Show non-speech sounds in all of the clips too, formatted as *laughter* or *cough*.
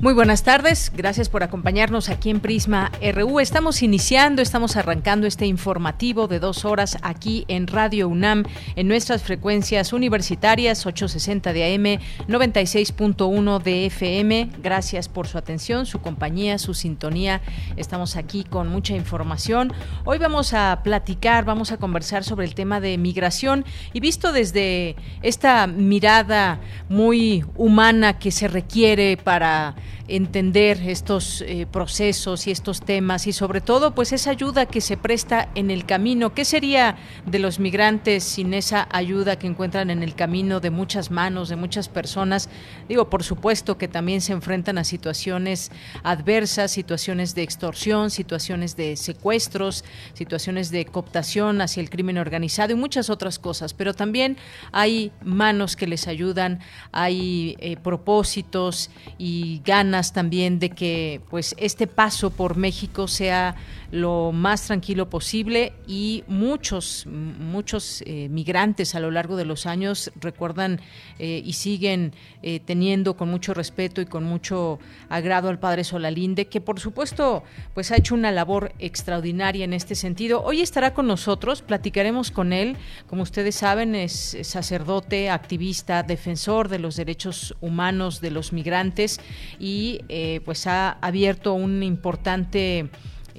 Muy buenas tardes, gracias por acompañarnos aquí en Prisma RU. Estamos iniciando, estamos arrancando este informativo de dos horas aquí en Radio UNAM, en nuestras frecuencias universitarias 860 de AM, 96.1 de FM. Gracias por su atención, su compañía, su sintonía. Estamos aquí con mucha información. Hoy vamos a platicar, vamos a conversar sobre el tema de migración y visto desde esta mirada muy humana que se requiere para entender estos eh, procesos y estos temas y sobre todo pues esa ayuda que se presta en el camino. ¿Qué sería de los migrantes sin esa ayuda que encuentran en el camino de muchas manos, de muchas personas? Digo, por supuesto que también se enfrentan a situaciones adversas, situaciones de extorsión, situaciones de secuestros, situaciones de cooptación hacia el crimen organizado y muchas otras cosas, pero también hay manos que les ayudan, hay eh, propósitos y ganas también de que pues este paso por México sea lo más tranquilo posible y muchos muchos eh, migrantes a lo largo de los años recuerdan eh, y siguen eh, teniendo con mucho respeto y con mucho agrado al padre Solalinde que por supuesto pues ha hecho una labor extraordinaria en este sentido. Hoy estará con nosotros platicaremos con él. Como ustedes saben es sacerdote activista defensor de los derechos humanos de los migrantes y eh, pues ha abierto un importante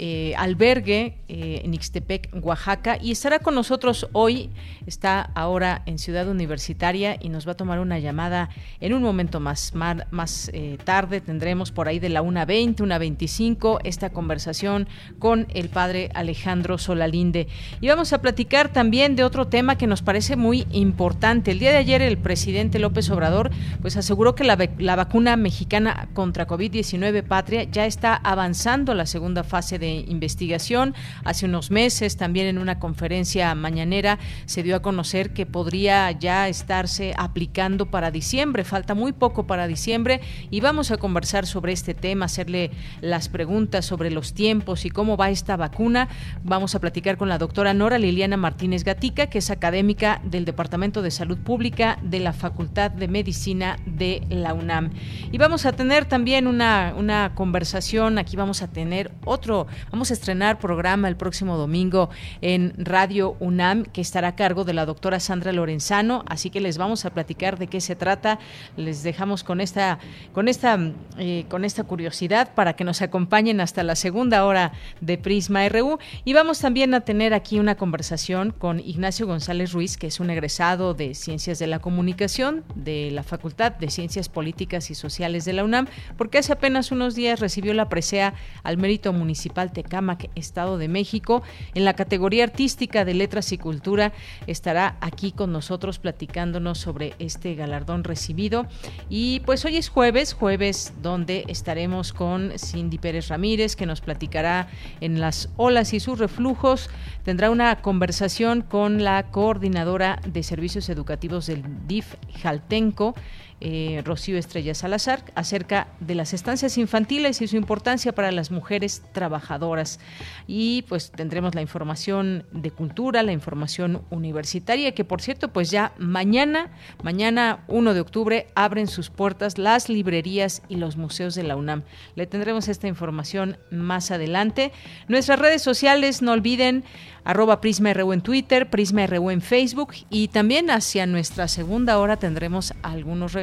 eh, albergue eh, en Ixtepec, Oaxaca, y estará con nosotros hoy. Está ahora en Ciudad Universitaria y nos va a tomar una llamada en un momento más. Más, eh, tarde tendremos por ahí de la 1.20, 1.25 esta conversación con el padre Alejandro Solalinde. Y vamos a platicar también de otro tema que nos parece muy importante. El día de ayer el presidente López Obrador pues aseguró que la, la vacuna mexicana contra COVID-19 patria ya está avanzando la segunda fase de investigación. Hace unos meses, también en una conferencia mañanera, se dio a conocer que podría ya estarse aplicando para diciembre. Falta muy poco para diciembre y vamos a conversar sobre este tema, hacerle las preguntas sobre los tiempos y cómo va esta vacuna. Vamos a platicar con la doctora Nora Liliana Martínez Gatica, que es académica del Departamento de Salud Pública de la Facultad de Medicina de la UNAM. Y vamos a tener también una, una conversación, aquí vamos a tener otro Vamos a estrenar programa el próximo domingo en Radio UNAM que estará a cargo de la doctora Sandra Lorenzano, así que les vamos a platicar de qué se trata. Les dejamos con esta, con esta, eh, con esta curiosidad para que nos acompañen hasta la segunda hora de Prisma RU y vamos también a tener aquí una conversación con Ignacio González Ruiz, que es un egresado de Ciencias de la Comunicación de la Facultad de Ciencias Políticas y Sociales de la UNAM, porque hace apenas unos días recibió la presea al mérito municipal Tecámac, Estado de México. En la categoría artística de Letras y Cultura estará aquí con nosotros platicándonos sobre este galardón recibido. Y pues hoy es jueves, jueves donde estaremos con Cindy Pérez Ramírez, que nos platicará en las olas y sus reflujos. Tendrá una conversación con la coordinadora de servicios educativos del DIF Jaltenco eh, Rocío Estrella Salazar acerca de las estancias infantiles y su importancia para las mujeres trabajadoras. Y pues tendremos la información de cultura, la información universitaria, que por cierto, pues ya mañana, mañana 1 de octubre, abren sus puertas las librerías y los museos de la UNAM. Le tendremos esta información más adelante. Nuestras redes sociales, no olviden arroba Prisma en Twitter, Prisma en Facebook y también hacia nuestra segunda hora tendremos algunos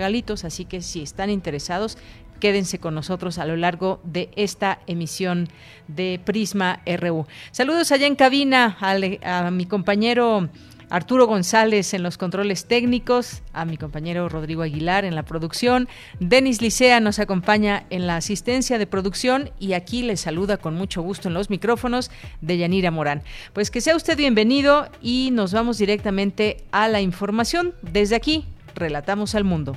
así que si están interesados, quédense con nosotros a lo largo de esta emisión de Prisma RU. Saludos allá en cabina a, mi compañero Arturo González en los controles técnicos, a mi compañero Rodrigo Aguilar en la producción, Denis Licea nos acompaña en la asistencia de producción y aquí le saluda con mucho gusto en los micrófonos de Yanira Morán. Pues que sea usted bienvenido y nos vamos directamente a la información. Desde aquí, relatamos al mundo.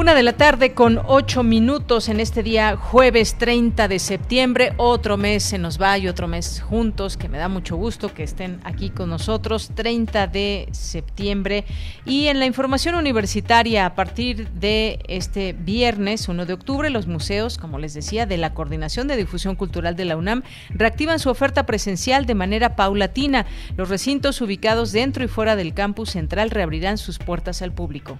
Una de la tarde con ocho minutos en este día jueves 30 de septiembre. Otro mes se nos va y otro mes juntos, que me da mucho gusto que estén aquí con nosotros. 30 de septiembre. Y en la información universitaria, a partir de este viernes 1 de octubre, los museos, como les decía, de la Coordinación de Difusión Cultural de la UNAM, reactivan su oferta presencial de manera paulatina. Los recintos ubicados dentro y fuera del campus central reabrirán sus puertas al público.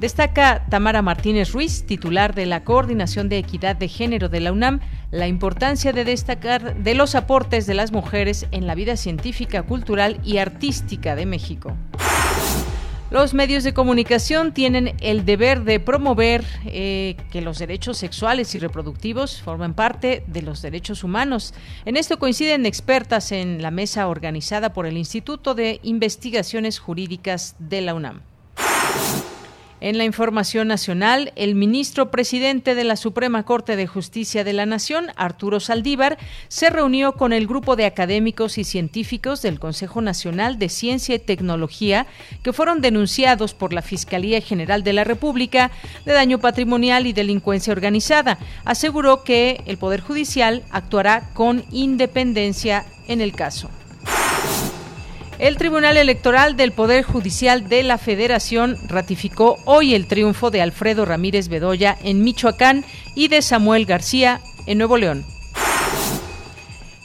Destaca Tamara Martínez Ruiz, titular de la Coordinación de Equidad de Género de la UNAM, la importancia de destacar de los aportes de las mujeres en la vida científica, cultural y artística de México. Los medios de comunicación tienen el deber de promover eh, que los derechos sexuales y reproductivos formen parte de los derechos humanos. En esto coinciden expertas en la mesa organizada por el Instituto de Investigaciones Jurídicas de la UNAM. En la información nacional, el ministro presidente de la Suprema Corte de Justicia de la Nación, Arturo Saldívar, se reunió con el grupo de académicos y científicos del Consejo Nacional de Ciencia y Tecnología que fueron denunciados por la Fiscalía General de la República de daño patrimonial y delincuencia organizada. Aseguró que el Poder Judicial actuará con independencia en el caso. El Tribunal Electoral del Poder Judicial de la Federación ratificó hoy el triunfo de Alfredo Ramírez Bedoya en Michoacán y de Samuel García en Nuevo León.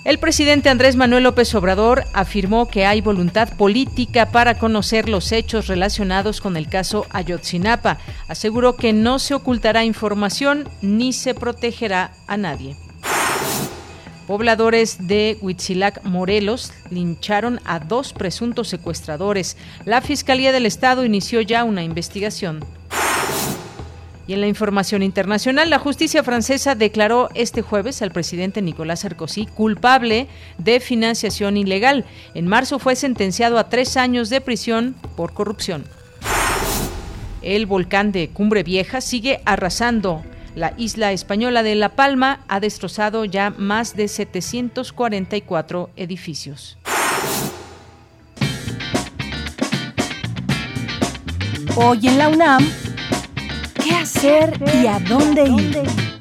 El presidente Andrés Manuel López Obrador afirmó que hay voluntad política para conocer los hechos relacionados con el caso Ayotzinapa. Aseguró que no se ocultará información ni se protegerá a nadie. Pobladores de Huitzilac, Morelos, lincharon a dos presuntos secuestradores. La Fiscalía del Estado inició ya una investigación. Y en la información internacional, la justicia francesa declaró este jueves al presidente Nicolás Sarkozy culpable de financiación ilegal. En marzo fue sentenciado a tres años de prisión por corrupción. El volcán de Cumbre Vieja sigue arrasando la isla española de La Palma ha destrozado ya más de 744 edificios. Hoy en la UNAM, ¿qué hacer y a dónde ir?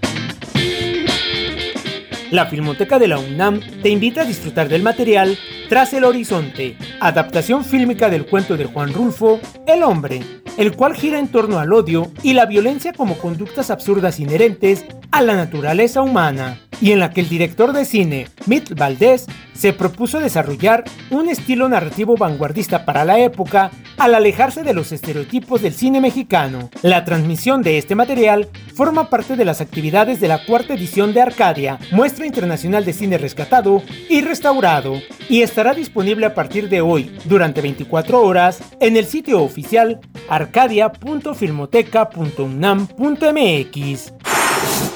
La Filmoteca de la UNAM te invita a disfrutar del material Tras el Horizonte, adaptación fílmica del cuento de Juan Rulfo, El Hombre, el cual gira en torno al odio y la violencia como conductas absurdas inherentes a la naturaleza humana, y en la que el director de cine, Mitch Valdés, se propuso desarrollar un estilo narrativo vanguardista para la época al alejarse de los estereotipos del cine mexicano. La transmisión de este material forma parte de las actividades de la cuarta edición de Arcadia, muestra internacional de cine rescatado y restaurado, y estará disponible a partir de hoy, durante 24 horas, en el sitio oficial arcadia.filmoteca.unam.mx.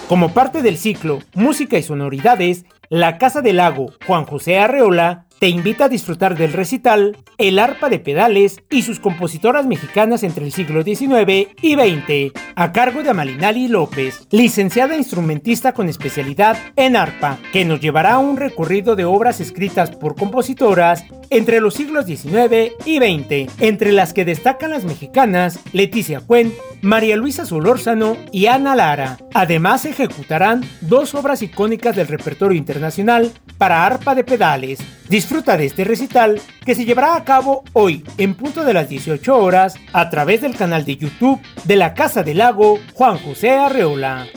Como parte del ciclo Música y Sonoridades, la Casa del Lago Juan José Arreola te invita a disfrutar del recital El arpa de pedales y sus compositoras mexicanas entre el siglo XIX y XX, a cargo de Amalinali López, licenciada instrumentista con especialidad en arpa, que nos llevará a un recorrido de obras escritas por compositoras entre los siglos XIX y XX, entre las que destacan las mexicanas Leticia Cuen, María Luisa Solórzano y Ana Lara. Además ejecutarán dos obras icónicas del repertorio internacional para arpa de pedales, Disfruta de este recital que se llevará a cabo hoy en punto de las 18 horas a través del canal de YouTube de la Casa del Lago Juan José Arreola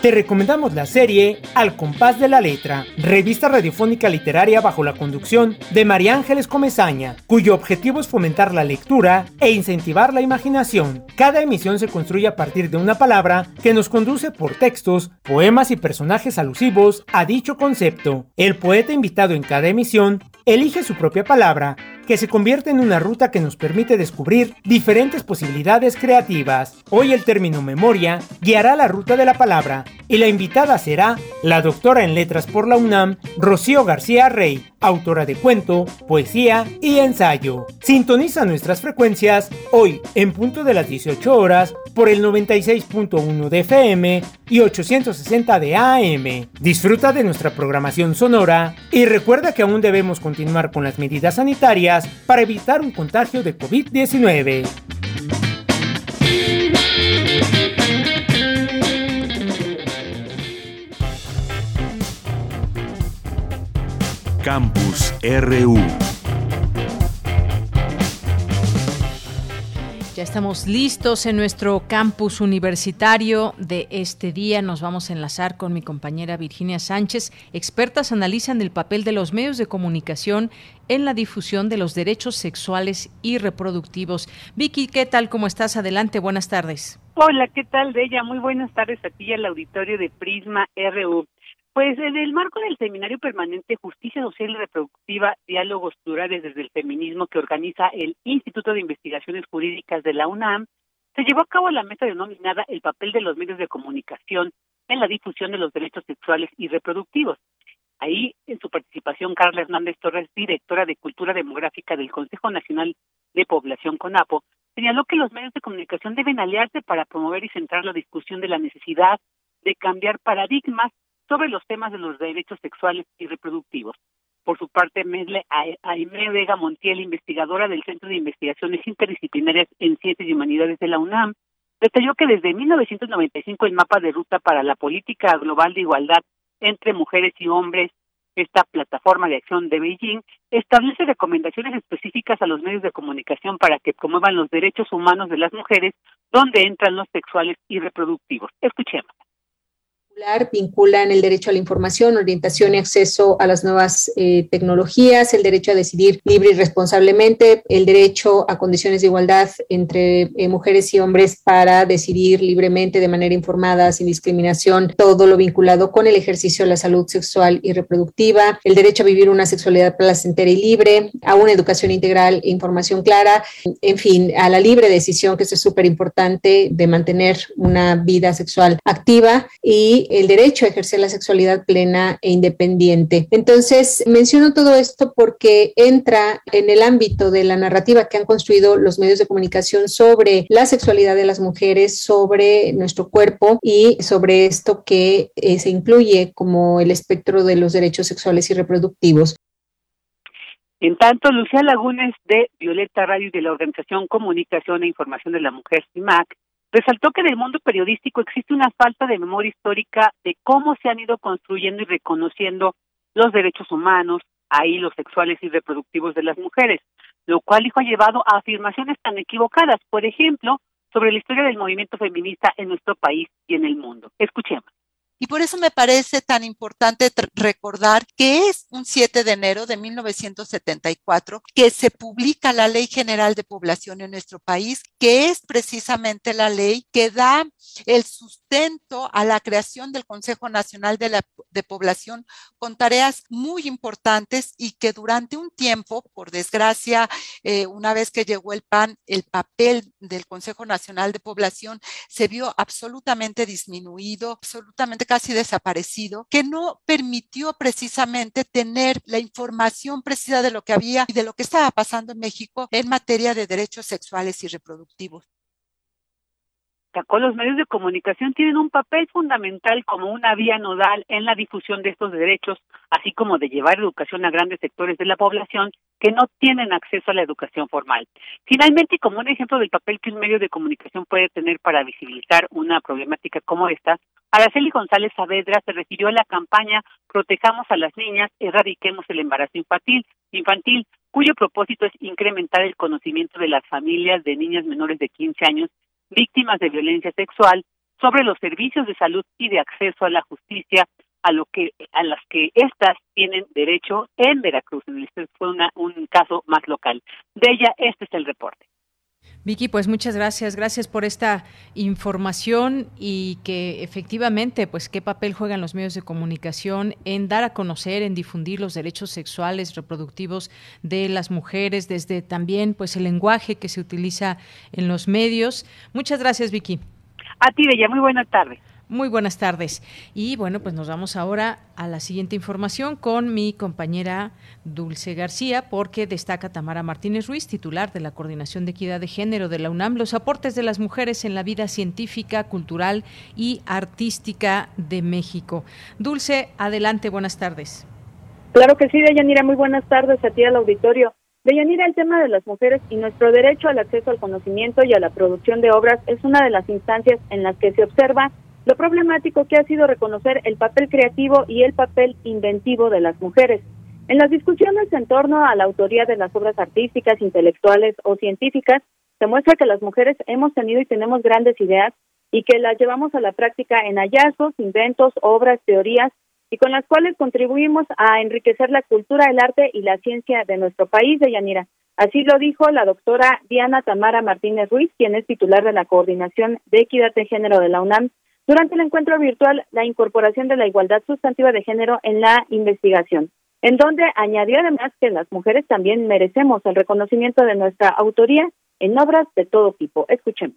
te recomendamos la serie Al compás de la letra, revista radiofónica literaria bajo la conducción de María Ángeles Comezaña, cuyo objetivo es fomentar la lectura e incentivar la imaginación. Cada emisión se construye a partir de una palabra que nos conduce por textos, poemas y personajes alusivos a dicho concepto. El poeta invitado en cada emisión elige su propia palabra que se convierte en una ruta que nos permite descubrir diferentes posibilidades creativas. Hoy el término memoria guiará la ruta de la palabra y la invitada será la doctora en letras por la UNAM, Rocío García Rey, autora de cuento, poesía y ensayo. Sintoniza nuestras frecuencias hoy en punto de las 18 horas por el 96.1 de FM y 860 de AM. Disfruta de nuestra programación sonora y recuerda que aún debemos continuar con las medidas sanitarias para evitar un contagio de COVID-19. Campus RU. Ya estamos listos en nuestro campus universitario de este día. Nos vamos a enlazar con mi compañera Virginia Sánchez. Expertas analizan el papel de los medios de comunicación en la difusión de los derechos sexuales y reproductivos. Vicky, ¿qué tal? ¿Cómo estás? Adelante, buenas tardes. Hola, ¿qué tal, Bella? Muy buenas tardes a ti y al auditorio de Prisma RU. Pues en el marco del Seminario Permanente Justicia Social y Reproductiva, Diálogos Plurales desde el Feminismo que organiza el Instituto de Investigaciones Jurídicas de la UNAM, se llevó a cabo la mesa denominada El papel de los medios de comunicación en la difusión de los derechos sexuales y reproductivos. Ahí, en su participación, Carla Hernández Torres, directora de Cultura Demográfica del Consejo Nacional de Población CONAPO, señaló que los medios de comunicación deben aliarse para promover y centrar la discusión de la necesidad de cambiar paradigmas sobre los temas de los derechos sexuales y reproductivos. Por su parte, Mesle Aime Vega Montiel, investigadora del Centro de Investigaciones Interdisciplinarias en Ciencias y Humanidades de la UNAM, detalló que desde 1995 el mapa de ruta para la política global de igualdad entre mujeres y hombres, esta plataforma de acción de Beijing, establece recomendaciones específicas a los medios de comunicación para que promuevan los derechos humanos de las mujeres, donde entran los sexuales y reproductivos. Escuchemos vinculan el derecho a la información, orientación y acceso a las nuevas eh, tecnologías, el derecho a decidir libre y responsablemente, el derecho a condiciones de igualdad entre eh, mujeres y hombres para decidir libremente, de manera informada, sin discriminación, todo lo vinculado con el ejercicio de la salud sexual y reproductiva, el derecho a vivir una sexualidad placentera y libre, a una educación integral e información clara, en fin, a la libre decisión, que es súper importante, de mantener una vida sexual activa y el derecho a ejercer la sexualidad plena e independiente. Entonces, menciono todo esto porque entra en el ámbito de la narrativa que han construido los medios de comunicación sobre la sexualidad de las mujeres, sobre nuestro cuerpo y sobre esto que eh, se incluye como el espectro de los derechos sexuales y reproductivos. En tanto, Lucía Lagunes de Violeta Radio y de la Organización Comunicación e Información de la Mujer, CIMAC, Resaltó que en el mundo periodístico existe una falta de memoria histórica de cómo se han ido construyendo y reconociendo los derechos humanos, ahí los sexuales y reproductivos de las mujeres, lo cual dijo ha llevado a afirmaciones tan equivocadas, por ejemplo, sobre la historia del movimiento feminista en nuestro país y en el mundo. Escuchemos. Y por eso me parece tan importante recordar que es un 7 de enero de 1974 que se publica la Ley General de Población en nuestro país, que es precisamente la ley que da el sustento a la creación del Consejo Nacional de, la, de Población con tareas muy importantes y que durante un tiempo, por desgracia, eh, una vez que llegó el PAN, el papel del Consejo Nacional de Población se vio absolutamente disminuido, absolutamente casi desaparecido, que no permitió precisamente tener la información precisa de lo que había y de lo que estaba pasando en México en materia de derechos sexuales y reproductivos los medios de comunicación tienen un papel fundamental como una vía nodal en la difusión de estos derechos, así como de llevar educación a grandes sectores de la población que no tienen acceso a la educación formal. Finalmente, como un ejemplo del papel que un medio de comunicación puede tener para visibilizar una problemática como esta, Araceli González Saavedra se refirió a la campaña Protejamos a las niñas, erradiquemos el embarazo infantil, infantil, cuyo propósito es incrementar el conocimiento de las familias de niñas menores de 15 años víctimas de violencia sexual sobre los servicios de salud y de acceso a la justicia a lo que a las que éstas tienen derecho en Veracruz. Este fue una, un caso más local. De ella, este es el reporte. Vicky, pues muchas gracias, gracias por esta información y que efectivamente, pues qué papel juegan los medios de comunicación en dar a conocer, en difundir los derechos sexuales, reproductivos de las mujeres, desde también pues el lenguaje que se utiliza en los medios. Muchas gracias, Vicky. A ti, Bella, muy buenas tardes. Muy buenas tardes. Y bueno, pues nos vamos ahora a la siguiente información con mi compañera Dulce García, porque destaca Tamara Martínez Ruiz, titular de la Coordinación de Equidad de Género de la UNAM, los aportes de las mujeres en la vida científica, cultural y artística de México. Dulce, adelante, buenas tardes. Claro que sí, Deyanira, muy buenas tardes a ti al auditorio. Deyanira, el tema de las mujeres y nuestro derecho al acceso al conocimiento y a la producción de obras es una de las instancias en las que se observa lo problemático que ha sido reconocer el papel creativo y el papel inventivo de las mujeres. En las discusiones en torno a la autoría de las obras artísticas, intelectuales o científicas, se muestra que las mujeres hemos tenido y tenemos grandes ideas y que las llevamos a la práctica en hallazgos, inventos, obras, teorías y con las cuales contribuimos a enriquecer la cultura, el arte y la ciencia de nuestro país, de Yanira. Así lo dijo la doctora Diana Tamara Martínez Ruiz, quien es titular de la Coordinación de Equidad de Género de la UNAM, durante el encuentro virtual La incorporación de la igualdad sustantiva de género en la investigación, en donde añadió además que las mujeres también merecemos el reconocimiento de nuestra autoría en obras de todo tipo. Escuchemos.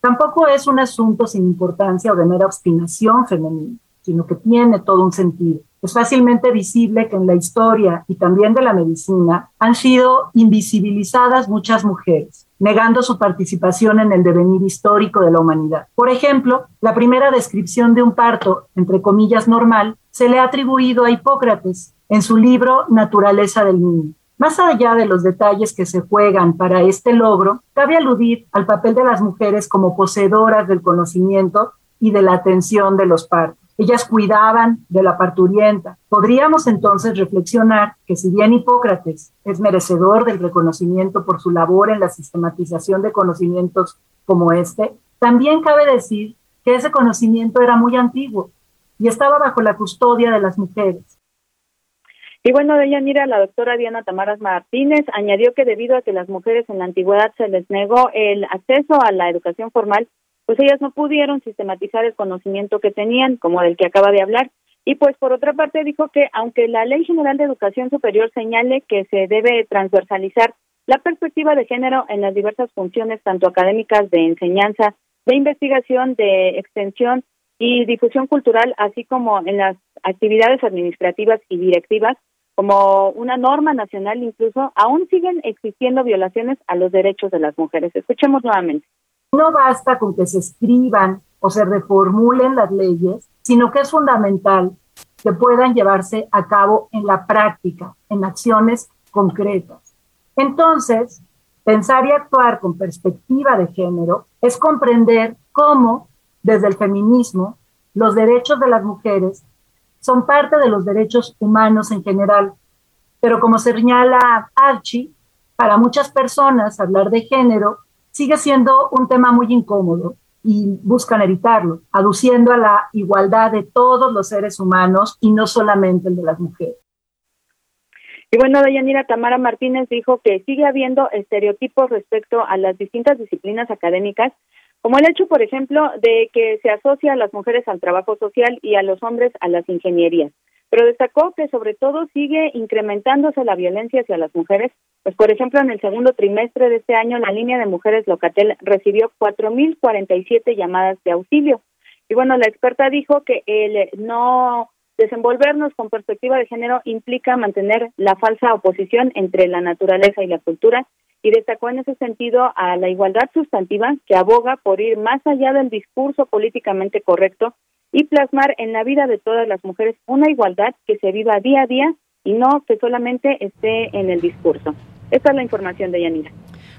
Tampoco es un asunto sin importancia o de mera obstinación femenina, sino que tiene todo un sentido. Es fácilmente visible que en la historia y también de la medicina han sido invisibilizadas muchas mujeres negando su participación en el devenir histórico de la humanidad. Por ejemplo, la primera descripción de un parto, entre comillas, normal, se le ha atribuido a Hipócrates en su libro Naturaleza del Niño. Más allá de los detalles que se juegan para este logro, cabe aludir al papel de las mujeres como poseedoras del conocimiento y de la atención de los partos. Ellas cuidaban de la parturienta. Podríamos entonces reflexionar que si bien Hipócrates es merecedor del reconocimiento por su labor en la sistematización de conocimientos como este, también cabe decir que ese conocimiento era muy antiguo y estaba bajo la custodia de las mujeres. Y bueno, de ella, mira, la doctora Diana Tamaras Martínez añadió que debido a que las mujeres en la antigüedad se les negó el acceso a la educación formal, pues ellas no pudieron sistematizar el conocimiento que tenían, como del que acaba de hablar. Y pues por otra parte dijo que aunque la Ley General de Educación Superior señale que se debe transversalizar la perspectiva de género en las diversas funciones, tanto académicas de enseñanza, de investigación, de extensión y difusión cultural, así como en las actividades administrativas y directivas, como una norma nacional incluso, aún siguen existiendo violaciones a los derechos de las mujeres. Escuchemos nuevamente. No basta con que se escriban o se reformulen las leyes, sino que es fundamental que puedan llevarse a cabo en la práctica, en acciones concretas. Entonces, pensar y actuar con perspectiva de género es comprender cómo, desde el feminismo, los derechos de las mujeres son parte de los derechos humanos en general. Pero como señala Archie, para muchas personas hablar de género sigue siendo un tema muy incómodo y buscan evitarlo, aduciendo a la igualdad de todos los seres humanos y no solamente el de las mujeres. Y bueno, Dayanira Tamara Martínez dijo que sigue habiendo estereotipos respecto a las distintas disciplinas académicas, como el hecho, por ejemplo, de que se asocia a las mujeres al trabajo social y a los hombres a las ingenierías pero destacó que sobre todo sigue incrementándose la violencia hacia las mujeres, pues por ejemplo en el segundo trimestre de este año la línea de mujeres Locatel recibió 4.047 llamadas de auxilio. Y bueno, la experta dijo que el no desenvolvernos con perspectiva de género implica mantener la falsa oposición entre la naturaleza y la cultura y destacó en ese sentido a la igualdad sustantiva que aboga por ir más allá del discurso políticamente correcto y plasmar en la vida de todas las mujeres una igualdad que se viva día a día y no que solamente esté en el discurso. Esta es la información de Yanira.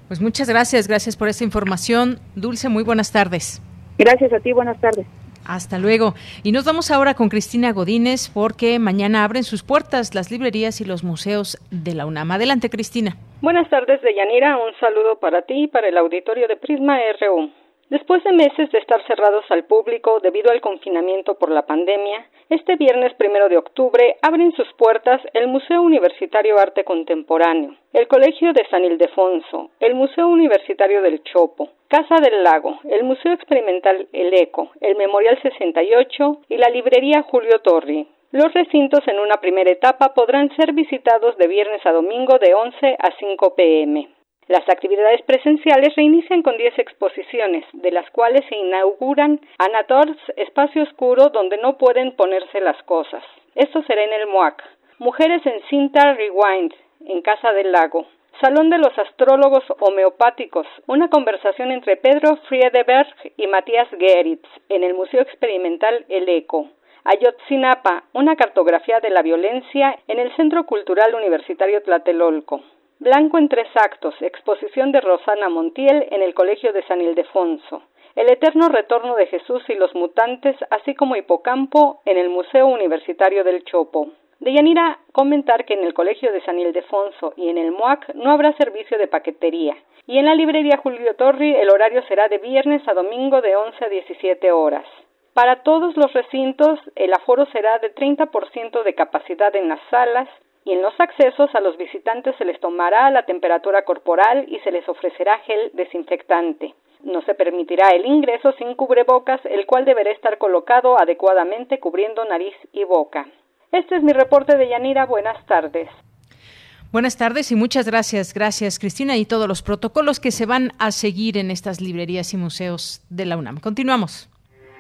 Pues muchas gracias, gracias por esta información. Dulce, muy buenas tardes. Gracias a ti, buenas tardes. Hasta luego. Y nos vamos ahora con Cristina Godínez porque mañana abren sus puertas las librerías y los museos de la UNAM. Adelante, Cristina. Buenas tardes, Deyanira. Un saludo para ti y para el auditorio de Prisma RU. Después de meses de estar cerrados al público debido al confinamiento por la pandemia, este viernes primero de octubre abren sus puertas el Museo Universitario Arte Contemporáneo, el Colegio de San Ildefonso, el Museo Universitario del Chopo, Casa del Lago, el Museo Experimental El Eco, el Memorial 68 y la Librería Julio Torri. Los recintos en una primera etapa podrán ser visitados de viernes a domingo de 11 a 5 pm. Las actividades presenciales reinician con 10 exposiciones, de las cuales se inauguran Anators, espacio oscuro donde no pueden ponerse las cosas. Esto será en el MOAC. Mujeres en cinta Rewind, en Casa del Lago. Salón de los Astrólogos Homeopáticos, una conversación entre Pedro Friedeberg y Matías Geritz en el Museo Experimental El Eco. Ayotzinapa, una cartografía de la violencia en el Centro Cultural Universitario Tlatelolco. Blanco en tres actos, exposición de Rosana Montiel en el Colegio de San Ildefonso. El eterno retorno de Jesús y los mutantes, así como Hipocampo en el Museo Universitario del Chopo. De Yanira comentar que en el Colegio de San Ildefonso y en el MOAC no habrá servicio de paquetería. Y en la librería Julio Torri el horario será de viernes a domingo de 11 a 17 horas. Para todos los recintos el aforo será de 30% de capacidad en las salas, y en los accesos a los visitantes se les tomará la temperatura corporal y se les ofrecerá gel desinfectante. No se permitirá el ingreso sin cubrebocas, el cual deberá estar colocado adecuadamente cubriendo nariz y boca. Este es mi reporte de Yanira. Buenas tardes. Buenas tardes y muchas gracias, gracias Cristina y todos los protocolos que se van a seguir en estas librerías y museos de la UNAM. Continuamos.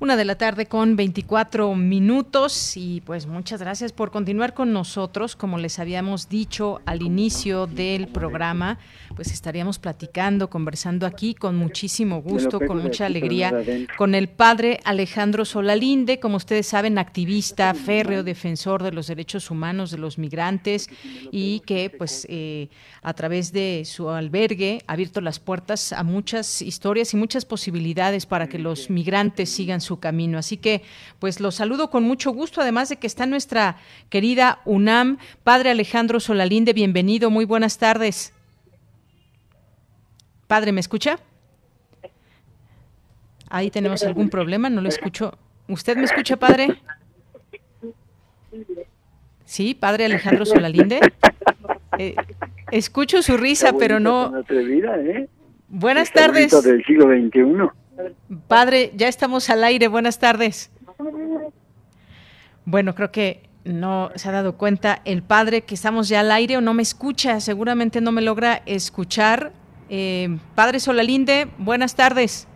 Una de la tarde con 24 minutos y pues muchas gracias por continuar con nosotros. Como les habíamos dicho al inicio del programa, pues estaríamos platicando, conversando aquí con muchísimo gusto, con mucha alegría, con el padre Alejandro Solalinde, como ustedes saben, activista, férreo, defensor de los derechos humanos de los migrantes y que pues eh, a través de su albergue ha abierto las puertas a muchas historias y muchas posibilidades para que los migrantes sigan su camino. Así que, pues los saludo con mucho gusto, además de que está nuestra querida UNAM. Padre Alejandro Solalinde, bienvenido, muy buenas tardes. Padre, ¿me escucha? Ahí tenemos algún problema, no lo escucho. ¿Usted me escucha, padre? Sí, padre Alejandro Solalinde. Eh, escucho su risa, pero no. ¿eh? Buenas tardes. Del siglo XXI. Padre, ya estamos al aire. Buenas tardes. Bueno, creo que no se ha dado cuenta el padre que estamos ya al aire o no me escucha. Seguramente no me logra escuchar. Eh, padre Solalinde, buenas tardes.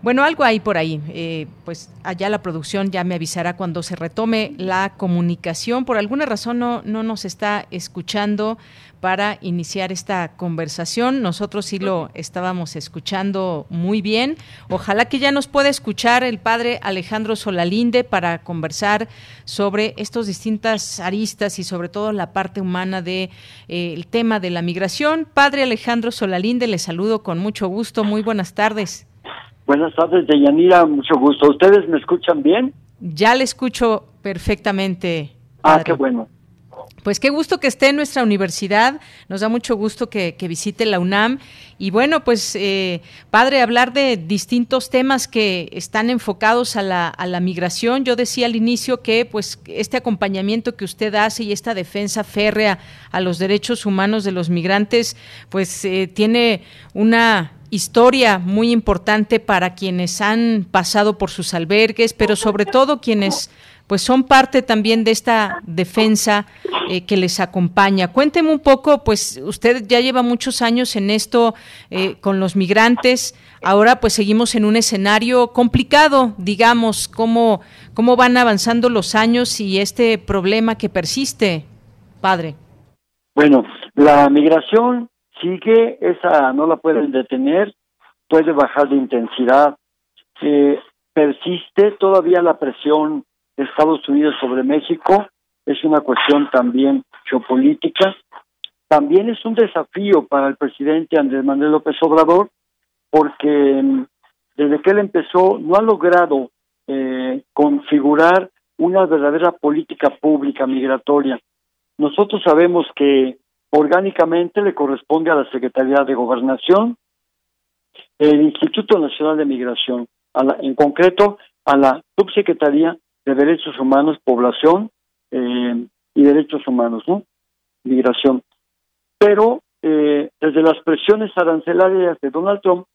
Bueno, algo hay por ahí. Eh, pues allá la producción ya me avisará cuando se retome la comunicación. Por alguna razón no, no nos está escuchando para iniciar esta conversación. Nosotros sí lo estábamos escuchando muy bien. Ojalá que ya nos pueda escuchar el padre Alejandro Solalinde para conversar sobre estos distintas aristas y sobre todo la parte humana del de, eh, tema de la migración. Padre Alejandro Solalinde, le saludo con mucho gusto. Muy buenas tardes. Buenas tardes, Deyanira. Mucho gusto. ¿Ustedes me escuchan bien? Ya le escucho perfectamente. Ah, qué bueno. Pues qué gusto que esté en nuestra universidad, nos da mucho gusto que, visite la UNAM y bueno, pues eh, padre, hablar de distintos temas que están enfocados a la, migración. Yo decía al inicio que pues este acompañamiento que usted hace y esta defensa férrea a los derechos humanos de los migrantes, pues eh, tiene una historia muy importante para quienes han pasado por sus albergues, pero sobre todo quienes pues son parte también de esta defensa eh, que les acompaña. Cuénteme un poco, pues usted ya lleva muchos años en esto eh, con los migrantes, ahora pues seguimos en un escenario complicado, digamos, cómo, cómo van avanzando los años y este problema que persiste, padre. Bueno, la migración sigue, esa no la pueden detener, puede bajar de intensidad, eh, persiste todavía la presión Estados Unidos sobre México, es una cuestión también geopolítica, también es un desafío para el presidente Andrés Manuel López Obrador, porque mm, desde que él empezó, no ha logrado eh, configurar una verdadera política pública migratoria. Nosotros sabemos que orgánicamente le corresponde a la Secretaría de Gobernación, el Instituto Nacional de Migración, en concreto a la Subsecretaría de Derechos Humanos, Población eh, y Derechos Humanos, ¿no? Migración. Pero eh, desde las presiones arancelarias de Donald Trump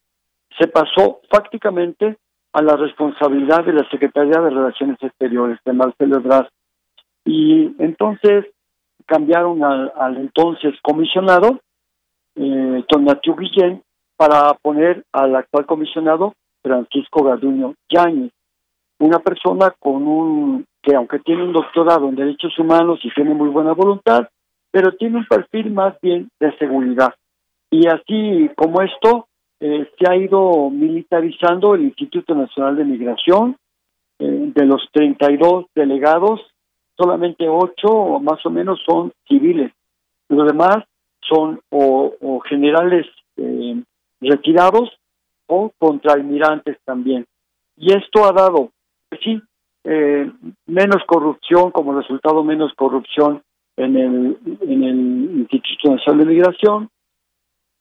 se pasó fácticamente a la responsabilidad de la Secretaría de Relaciones Exteriores, de Marcelo Ebrard. Y entonces cambiaron al, entonces comisionado, eh, Guillén, para poner al actual comisionado Francisco Garduño Yáñez, una persona con un que aunque tiene un doctorado en derechos humanos y tiene muy buena voluntad, pero tiene un perfil más bien de seguridad. Y así como esto, eh, se ha ido militarizando el Instituto Nacional de Migración. Eh, de los 32 delegados, solamente 8 o más o menos son civiles. Los demás son o, generales eh, retirados o contraalmirantes también. Y esto ha dado, pues sí, menos corrupción, como resultado menos corrupción en el, en el Instituto Nacional de Migración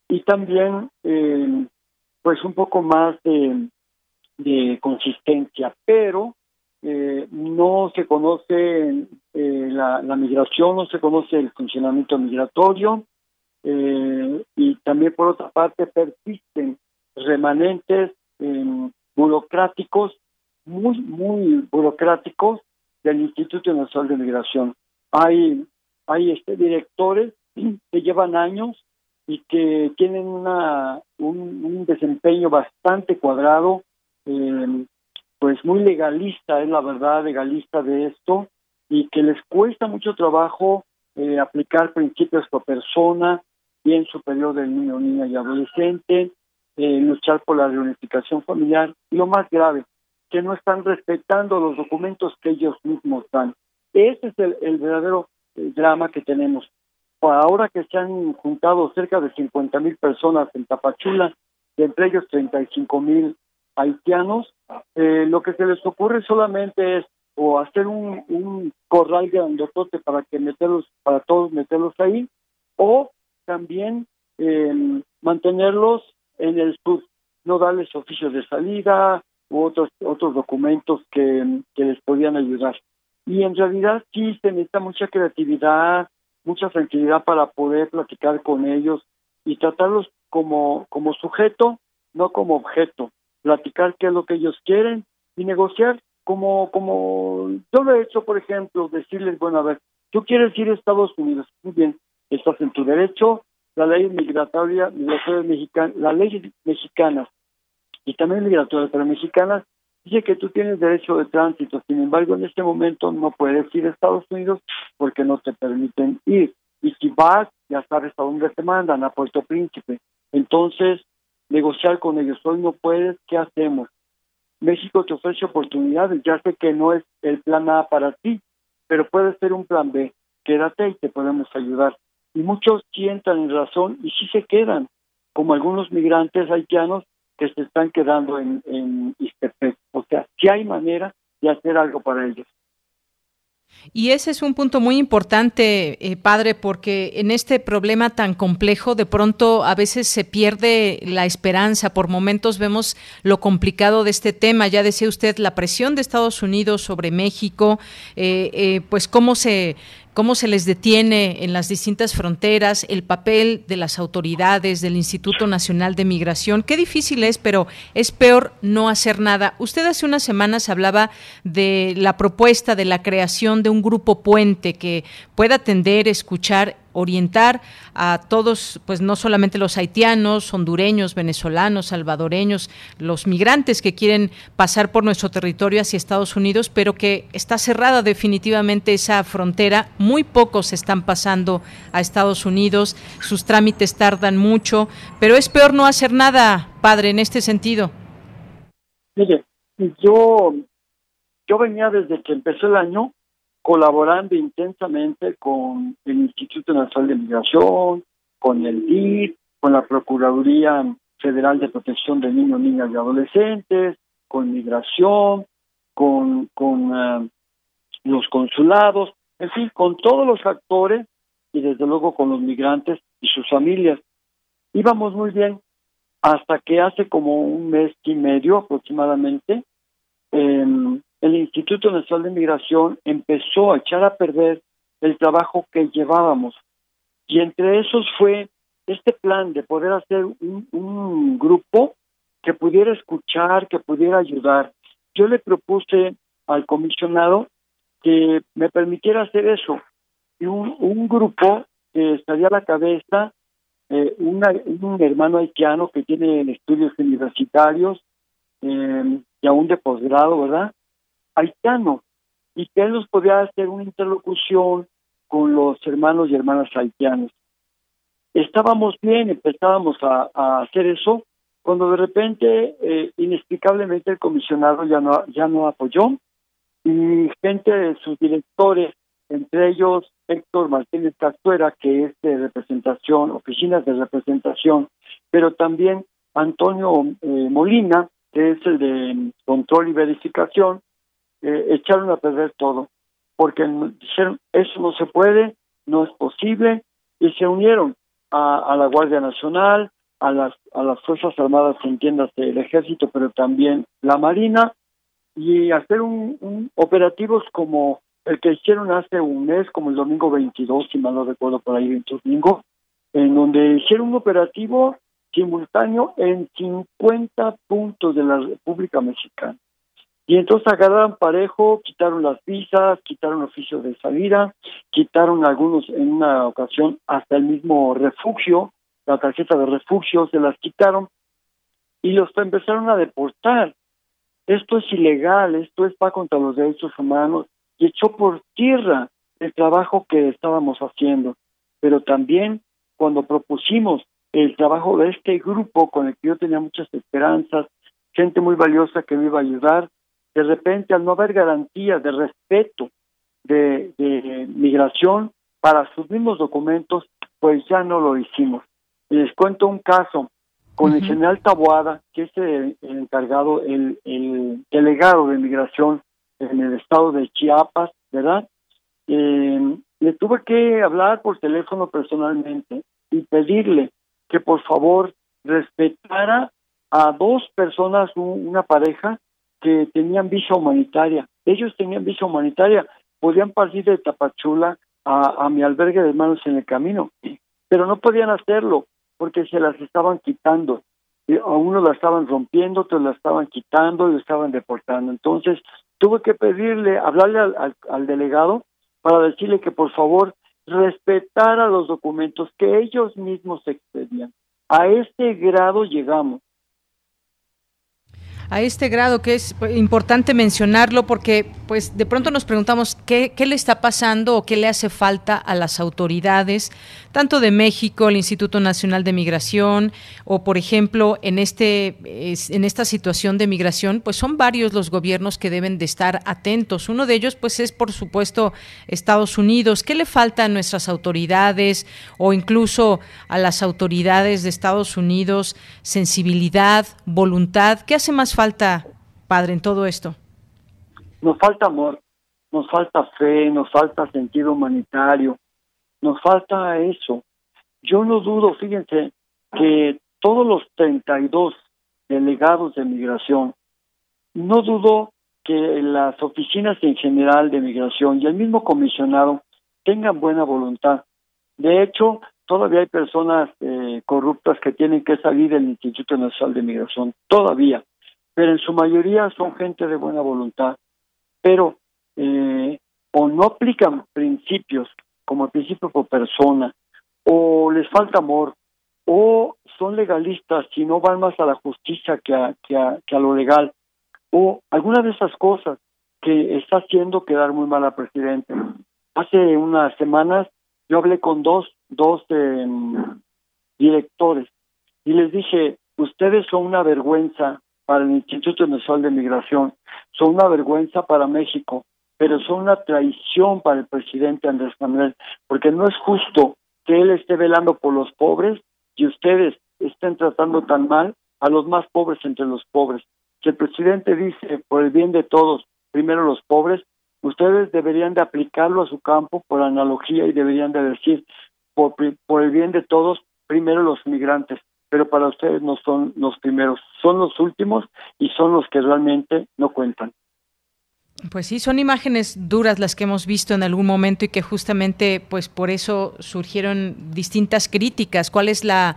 y también eh, pues un poco más de, de consistencia, pero eh, no se conoce eh, la, migración, no se conoce el funcionamiento migratorio eh, y también por otra parte persisten remanentes burocráticos, muy, muy burocráticos del Instituto Nacional de Migración. Hay, hay este directores que llevan años y que tienen una, un, desempeño bastante cuadrado, eh, pues muy legalista, es la verdad, legalista de esto, y que les cuesta mucho trabajo eh, aplicar principios por persona, bien superior del niño, niña y adolescente, eh, luchar por la reunificación familiar, y lo más grave, que no están respetando los documentos que ellos mismos dan. Ese es el, verdadero drama que tenemos ahora que se han juntado cerca de 50 mil personas en Tapachula, entre ellos 35 mil haitianos, eh, lo que se les ocurre solamente es o hacer un, corral grandotote para que meterlos, para todos meterlos ahí, o también eh, mantenerlos en el sur, no darles oficios de salida u otros otros documentos que, que les podían ayudar. Y en realidad sí se necesita mucha creatividad, mucha tranquilidad para poder platicar con ellos y tratarlos como, como sujeto, no como objeto. Platicar qué es lo que ellos quieren y negociar como, como yo lo he hecho, por ejemplo, decirles, bueno, a ver, tú quieres ir a Estados Unidos, muy bien, estás en tu derecho, la ley migratoria, migratoria mexicana, las leyes mexicanas y también migratorias, pero mexicanas, dice que tú tienes derecho de tránsito, sin embargo, en este momento no puedes ir a Estados Unidos porque no te permiten ir. Y si vas, ya sabes a dónde te mandan, a Puerto Príncipe. Entonces, negociar con ellos, hoy no puedes, ¿qué hacemos? México te ofrece oportunidades, ya sé que no es el plan A para ti, pero puede ser un plan B, quédate y te podemos ayudar. Y muchos sientan en razón y sí se quedan, como algunos migrantes haitianos que se están quedando en, en O sea, si hay manera de hacer algo para ellos. Y ese es un punto muy importante, eh, padre, porque en este problema tan complejo de pronto a veces se pierde la esperanza. Por momentos vemos lo complicado de este tema. Ya decía usted la presión de Estados Unidos sobre México, eh, eh, pues cómo se cómo se les detiene en las distintas fronteras, el papel de las autoridades, del Instituto Nacional de Migración. Qué difícil es, pero es peor no hacer nada. Usted hace unas semanas hablaba de la propuesta de la creación de un grupo puente que pueda atender, escuchar orientar a todos, pues no solamente los haitianos, hondureños, venezolanos, salvadoreños, los migrantes que quieren pasar por nuestro territorio hacia Estados Unidos, pero que está cerrada definitivamente esa frontera. Muy pocos están pasando a Estados Unidos, sus trámites tardan mucho, pero es peor no hacer nada, padre, en este sentido. Mire, yo, yo venía desde que empezó el año colaborando intensamente con el Instituto Nacional de Migración, con el DIF, con la Procuraduría Federal de Protección de Niños, Niñas y Adolescentes, con migración, con, con eh, los consulados, en fin, con todos los actores y desde luego con los migrantes y sus familias. Íbamos muy bien hasta que hace como un mes y medio aproximadamente, eh, el Instituto Nacional de Migración empezó a echar a perder el trabajo que llevábamos. Y entre esos fue este plan de poder hacer un, grupo que pudiera escuchar, que pudiera ayudar. Yo le propuse al comisionado que me permitiera hacer eso. Y un, un grupo que estaría a la cabeza, eh, un hermano haitiano que tiene estudios universitarios eh, y aún de posgrado, ¿verdad? Haitiano. Y que él nos podía hacer una interlocución con los hermanos y hermanas haitianos. Estábamos bien, empezábamos a, a hacer eso, cuando de repente, eh, inexplicablemente, el comisionado ya no, ya no apoyó y gente de sus directores, entre ellos Héctor Martínez Castuera, que es de representación, oficinas de representación, pero también Antonio eh, Molina, que es el de control y verificación, eh, echaron a perder todo, porque dijeron, eso no se puede, no es posible, y se unieron a, a la Guardia Nacional, a las, a las Fuerzas Armadas, entiéndase, el Ejército, pero también la Marina, y hacer un, operativos como el que hicieron hace un mes, como el domingo 22, si mal no recuerdo por ahí, el domingo, en donde hicieron un operativo simultáneo en 50 puntos de la República Mexicana. Y entonces agarraron parejo, quitaron las visas, quitaron oficios de salida, quitaron algunos en una ocasión hasta el mismo refugio, la tarjeta de refugio, se las quitaron y los empezaron a deportar. Esto es ilegal, esto es para contra los derechos humanos y echó por tierra el trabajo que estábamos haciendo. Pero también cuando propusimos el trabajo de este grupo con el que yo tenía muchas esperanzas, gente muy valiosa que me iba a ayudar, de repente al no haber garantía de respeto de, de migración para sus mismos documentos, pues ya no lo hicimos. Les cuento un caso con el general Taboada, que es el, encargado, el, el, delegado de migración en el estado de Chiapas, ¿verdad? Eh, le tuve que hablar por teléfono personalmente y pedirle que por favor respetara a dos personas, una pareja, que tenían visa humanitaria. Ellos tenían visa humanitaria, podían partir de Tapachula a, mi albergue de hermanos en el camino, pero no podían hacerlo porque se las estaban quitando. A uno la estaban rompiendo, otros la estaban quitando y lo estaban deportando. Entonces, tuve que pedirle, hablarle al, al, delegado para decirle que por favor respetara los documentos que ellos mismos expedían. A este grado llegamos a este grado que es importante mencionarlo porque pues de pronto nos preguntamos qué, qué, le está pasando o qué le hace falta a las autoridades tanto de México, el Instituto Nacional de Migración o por ejemplo en este en esta situación de migración pues son varios los gobiernos que deben de estar atentos. Uno de ellos pues es por supuesto Estados Unidos. ¿Qué le falta a nuestras autoridades o incluso a las autoridades de Estados Unidos? Sensibilidad, voluntad. ¿Qué hace más falta padre, en todo esto? Nos falta amor, nos falta fe, nos falta sentido humanitario, nos falta eso. Yo no dudo, fíjense, que todos los 32 delegados de migración, no dudo que las oficinas en general de migración y el mismo comisionado tengan buena voluntad. De hecho, todavía hay personas eh, corruptas que tienen que salir del Instituto Nacional de Migración, todavía pero en su mayoría son gente de buena voluntad, pero eh, o no aplican principios como el principio por persona, o les falta amor, o son legalistas y no van más a la justicia que a, que a, que a lo legal, o alguna de esas cosas que está haciendo quedar muy mal al presidente. Hace unas semanas yo hablé con dos, dos eh, directores y les dije, ustedes son una vergüenza para el Instituto Nacional de Migración, son una vergüenza para México, pero son una traición para el presidente Andrés Manuel, porque no es justo que él esté velando por los pobres y ustedes estén tratando tan mal a los más pobres entre los pobres. Si el presidente dice por el bien de todos, primero los pobres, ustedes deberían de aplicarlo a su campo por analogía y deberían de decir por, por el bien de todos, primero los migrantes, pero para ustedes no son los primeros, son los últimos y son los que realmente no cuentan. Pues sí, son imágenes duras las que hemos visto en algún momento y que justamente, pues por eso surgieron distintas críticas. ¿Cuál es la,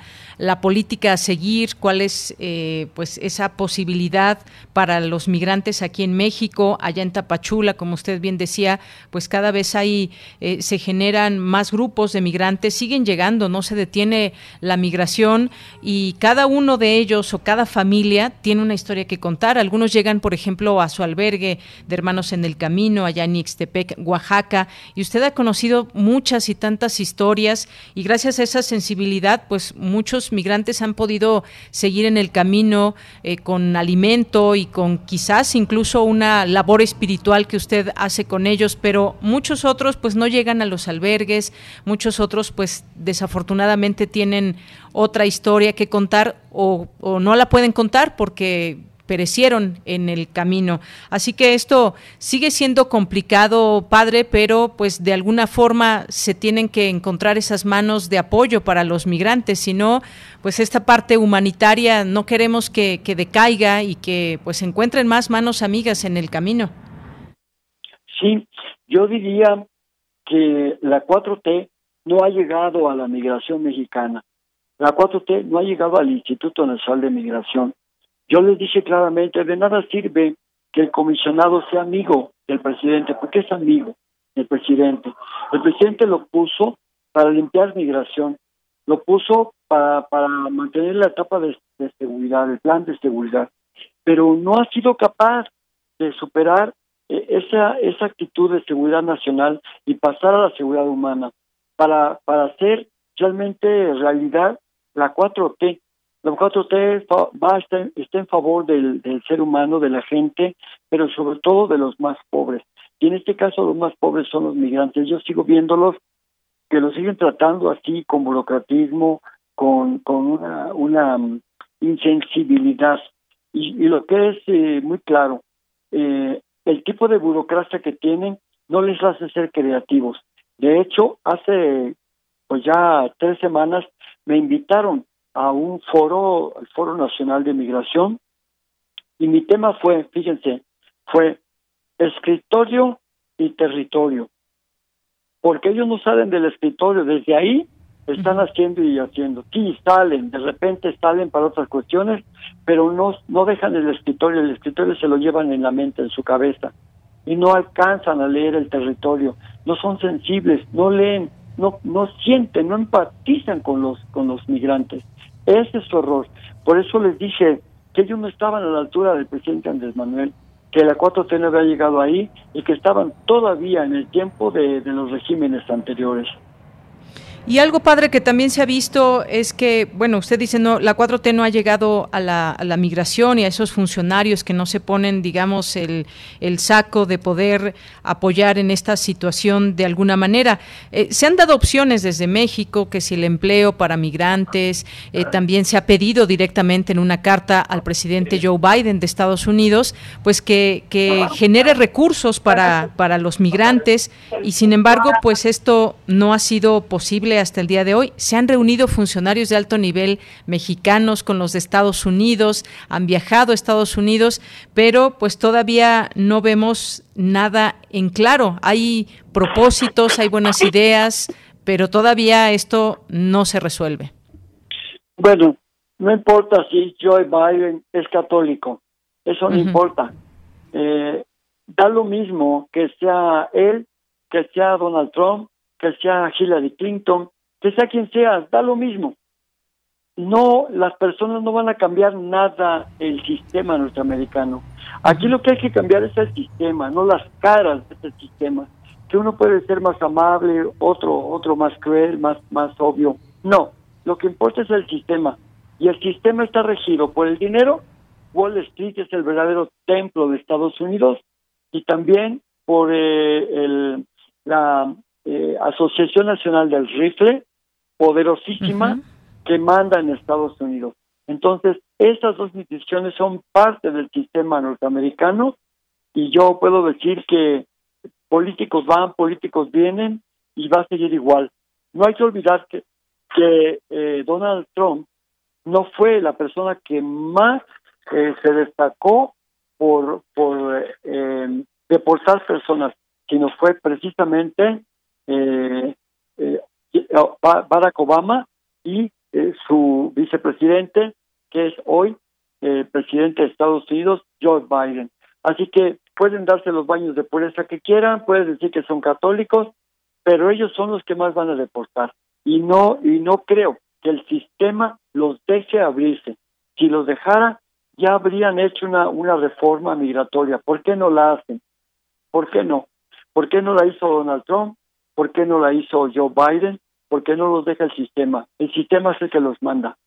política a seguir? ¿Cuál es, eh, pues, esa posibilidad para los migrantes aquí en México, allá en Tapachula, como usted bien decía, pues cada vez hay, eh, se generan más grupos de migrantes, siguen llegando, no se detiene la migración y cada uno de ellos o cada familia tiene una historia que contar. Algunos llegan, por ejemplo, a su albergue de hermanos en el Camino, allá en Ixtepec, Oaxaca, y usted ha conocido muchas y tantas historias y gracias a esa sensibilidad, pues muchos migrantes han podido seguir en el camino eh, con alimento y con quizás incluso una labor espiritual que usted hace con ellos, pero muchos otros pues no llegan a los albergues, muchos otros pues desafortunadamente tienen otra historia que contar o, o no la pueden contar porque perecieron en el camino. Así que esto sigue siendo complicado, padre, pero pues de alguna forma se tienen que encontrar esas manos de apoyo para los migrantes, si no, pues esta parte humanitaria no queremos que, que decaiga y que pues encuentren más manos amigas en el camino. Sí, yo diría que la 4T no ha llegado a la migración mexicana. La 4T no ha llegado al Instituto Nacional de Migración yo les dije claramente, de nada sirve que el comisionado sea amigo del presidente, porque es amigo del presidente. El presidente lo puso para limpiar migración, lo puso para, para mantener la etapa de, seguridad, el plan de seguridad, pero no ha sido capaz de superar eh, esa, esa actitud de seguridad nacional y pasar a la seguridad humana para, para hacer realmente realidad la 4T, la 4T va, está, en favor del, del, ser humano, de la gente, pero sobre todo de los más pobres. Y en este caso los más pobres son los migrantes. Yo sigo viéndolos que los siguen tratando así con burocratismo, con, con una, una mm, insensibilidad. Y, y, lo que es eh, muy claro, eh, el tipo de burocracia que tienen no les hace ser creativos. De hecho, hace pues ya tres semanas me invitaron a un foro, el Foro Nacional de Migración, y mi tema fue, fíjense, fue escritorio y territorio, porque ellos no salen del escritorio, desde ahí están haciendo y haciendo. Sí, salen, de repente salen para otras cuestiones, pero no, no dejan el escritorio, el escritorio se lo llevan en la mente, en su cabeza, y no alcanzan a leer el territorio, no son sensibles, no leen, no, no sienten, no empatizan con los, con los migrantes. Ese es su error. Por eso les dije que ellos no estaban a la altura del presidente Andrés Manuel, que la 4T no había llegado ahí y que estaban todavía en el tiempo de, de los regímenes anteriores. Y algo padre que también se ha visto es que, bueno, usted dice, no, la 4T no ha llegado a la, migración y a esos funcionarios que no se ponen, digamos, el, el saco de poder apoyar en esta situación de alguna manera. Eh, se han dado opciones desde México, que si el empleo para migrantes, eh, también se ha pedido directamente en una carta al presidente Joe Biden de Estados Unidos, pues que, que genere recursos para, para los migrantes y sin embargo, pues esto no ha sido posible hasta el día de hoy. Se han reunido funcionarios de alto nivel mexicanos con los de Estados Unidos, han viajado a Estados Unidos, pero pues todavía no vemos nada en claro. Hay propósitos, hay buenas ideas, pero todavía esto no se resuelve. Bueno, no importa si Joe Biden es católico, eso no importa. Eh, da lo mismo que sea él, que sea Donald Trump, que sea Hillary Clinton, que sea quien sea, da lo mismo. No, las personas no van a cambiar nada el sistema norteamericano. Aquí lo que hay que cambiar es el sistema, no las caras de ese sistema. Que uno puede ser más amable, otro, otro más cruel, más, más obvio. No, lo que importa es el sistema. Y el sistema está regido por el dinero. Wall Street es el verdadero templo de Estados Unidos y también por eh, el, la, eh, Asociación Nacional del Rifle, poderosísima, que manda en Estados Unidos. Entonces, esas dos instituciones son parte del sistema norteamericano y yo puedo decir que políticos van, políticos vienen y va a seguir igual. No hay que olvidar que, que eh, Donald Trump no fue la persona que más eh, se destacó por, por eh, deportar personas, sino fue precisamente eh, eh, Barack Obama y eh, su vicepresidente, que es hoy el presidente de Estados Unidos, Joe Biden. Así que pueden darse los baños de pureza que quieran, pueden decir que son católicos, pero ellos son los que más van a deportar. Y no, y no creo que el sistema los deje abrirse. Si los dejara, ya habrían hecho una, una reforma migratoria. ¿Por qué no la hacen? ¿Por qué no? ¿Por qué no la hizo Donald Trump? ¿Por qué no la hizo Joe Biden? ¿Por qué no los deja el sistema? El sistema es el que los manda.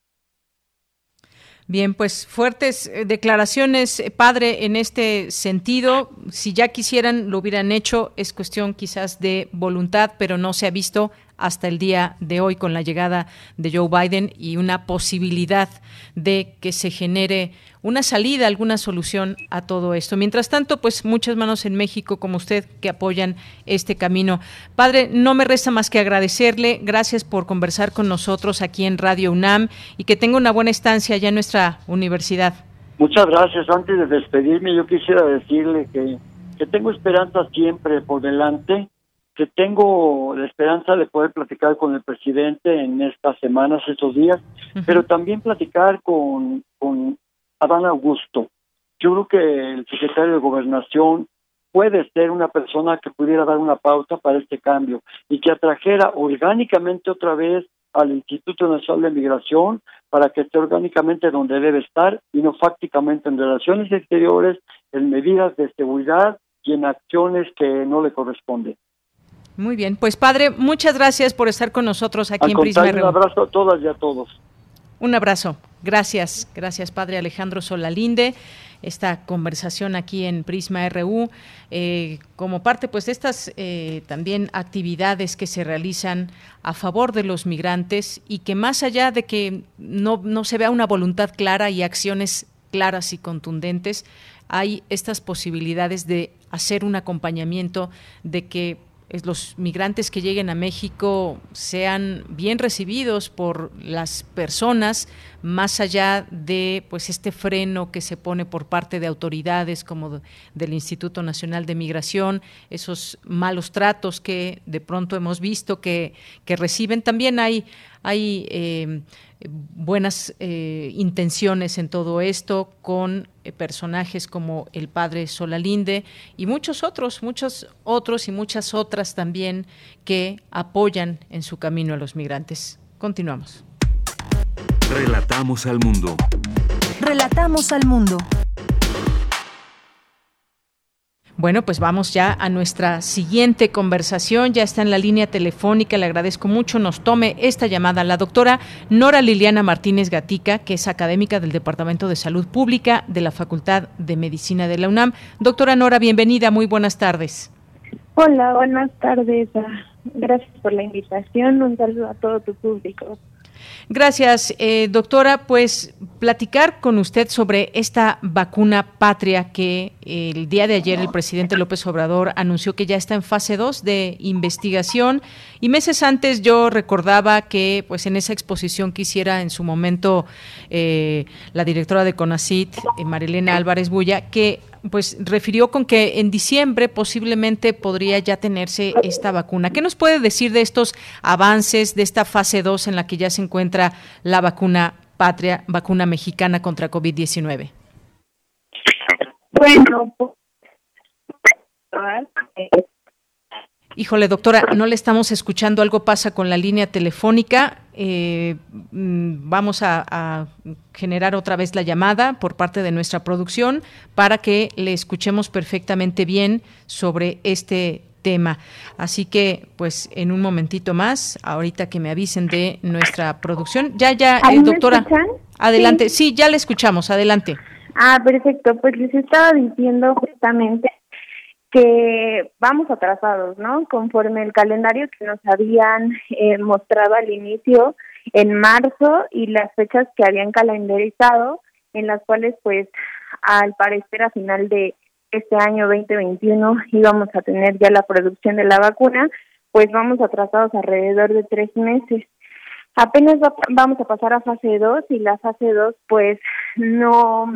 Bien, pues fuertes eh, declaraciones, eh, padre, en este sentido. Si ya quisieran, lo hubieran hecho. Es cuestión quizás de voluntad, pero no se ha visto hasta el día de hoy con la llegada de Joe Biden y una posibilidad de que se genere una salida, alguna solución a todo esto. Mientras tanto, pues muchas manos en México como usted que apoyan este camino. Padre, no me resta más que agradecerle. Gracias por conversar con nosotros aquí en Radio UNAM y que tenga una buena estancia allá en nuestra universidad. Muchas gracias. Antes de despedirme, yo quisiera decirle que, que tengo esperanza siempre por delante que tengo la esperanza de poder platicar con el presidente en estas semanas, estos días, pero también platicar con, con Adán Augusto. Yo creo que el secretario de Gobernación puede ser una persona que pudiera dar una pauta para este cambio y que atrajera orgánicamente otra vez al Instituto Nacional de Migración para que esté orgánicamente donde debe estar y no fácticamente en relaciones exteriores, en medidas de seguridad y en acciones que no le corresponden. Muy bien, pues padre, muchas gracias por estar con nosotros aquí en Prisma Un abrazo a todas y a todos. Un abrazo. Gracias, gracias padre Alejandro Solalinde. Esta conversación aquí en Prisma RU, eh, como parte pues de estas eh, también actividades que se realizan a favor de los migrantes y que más allá de que no, no se vea una voluntad clara y acciones claras y contundentes, hay estas posibilidades de hacer un acompañamiento de que los migrantes que lleguen a México sean bien recibidos por las personas, más allá de pues este freno que se pone por parte de autoridades como del Instituto Nacional de Migración, esos malos tratos que de pronto hemos visto que, que reciben. También hay, hay eh, buenas eh, intenciones en todo esto con personajes como el padre Solalinde y muchos otros, muchos otros y muchas otras también que apoyan en su camino a los migrantes. Continuamos. Relatamos al mundo. Relatamos al mundo. Bueno, pues vamos ya a nuestra siguiente conversación. Ya está en la línea telefónica. Le agradezco mucho. Nos tome esta llamada la doctora Nora Liliana Martínez Gatica, que es académica del Departamento de Salud Pública de la Facultad de Medicina de la UNAM. Doctora Nora, bienvenida. Muy buenas tardes. Hola, buenas tardes. Ah, gracias por la invitación. Un saludo a todo tu público. Gracias, eh, doctora. Pues platicar con usted sobre esta vacuna patria que el día de ayer el presidente López Obrador anunció que ya está en fase 2 de investigación y meses antes yo recordaba que pues en esa exposición que hiciera en su momento eh, la directora de CONACIT, eh, Marilena Álvarez Bulla, que pues refirió con que en diciembre posiblemente podría ya tenerse esta vacuna. ¿Qué nos puede decir de estos avances, de esta fase 2 en la que ya se encuentra la vacuna patria, vacuna mexicana contra COVID-19? Bueno, Híjole, doctora, no le estamos escuchando, algo pasa con la línea telefónica. Eh, mm, vamos a, generar otra vez la llamada por parte de nuestra producción para que le escuchemos perfectamente bien sobre este tema. Así que, pues, en un momentito más, ahorita que me avisen de nuestra producción. Ya, ya, eh, doctora. Adelante. Sí. sí, ya le escuchamos. Adelante. Ah, perfecto. Pues les estaba diciendo justamente que vamos atrasados, ¿no? Conforme el calendario que nos habían eh, mostrado al inicio, en marzo y las fechas que habían calendarizado, en las cuales pues al parecer a final de este año 2021 íbamos a tener ya la producción de la vacuna, pues vamos atrasados alrededor de tres meses. Apenas vamos a pasar a fase 2 y la fase 2 pues no,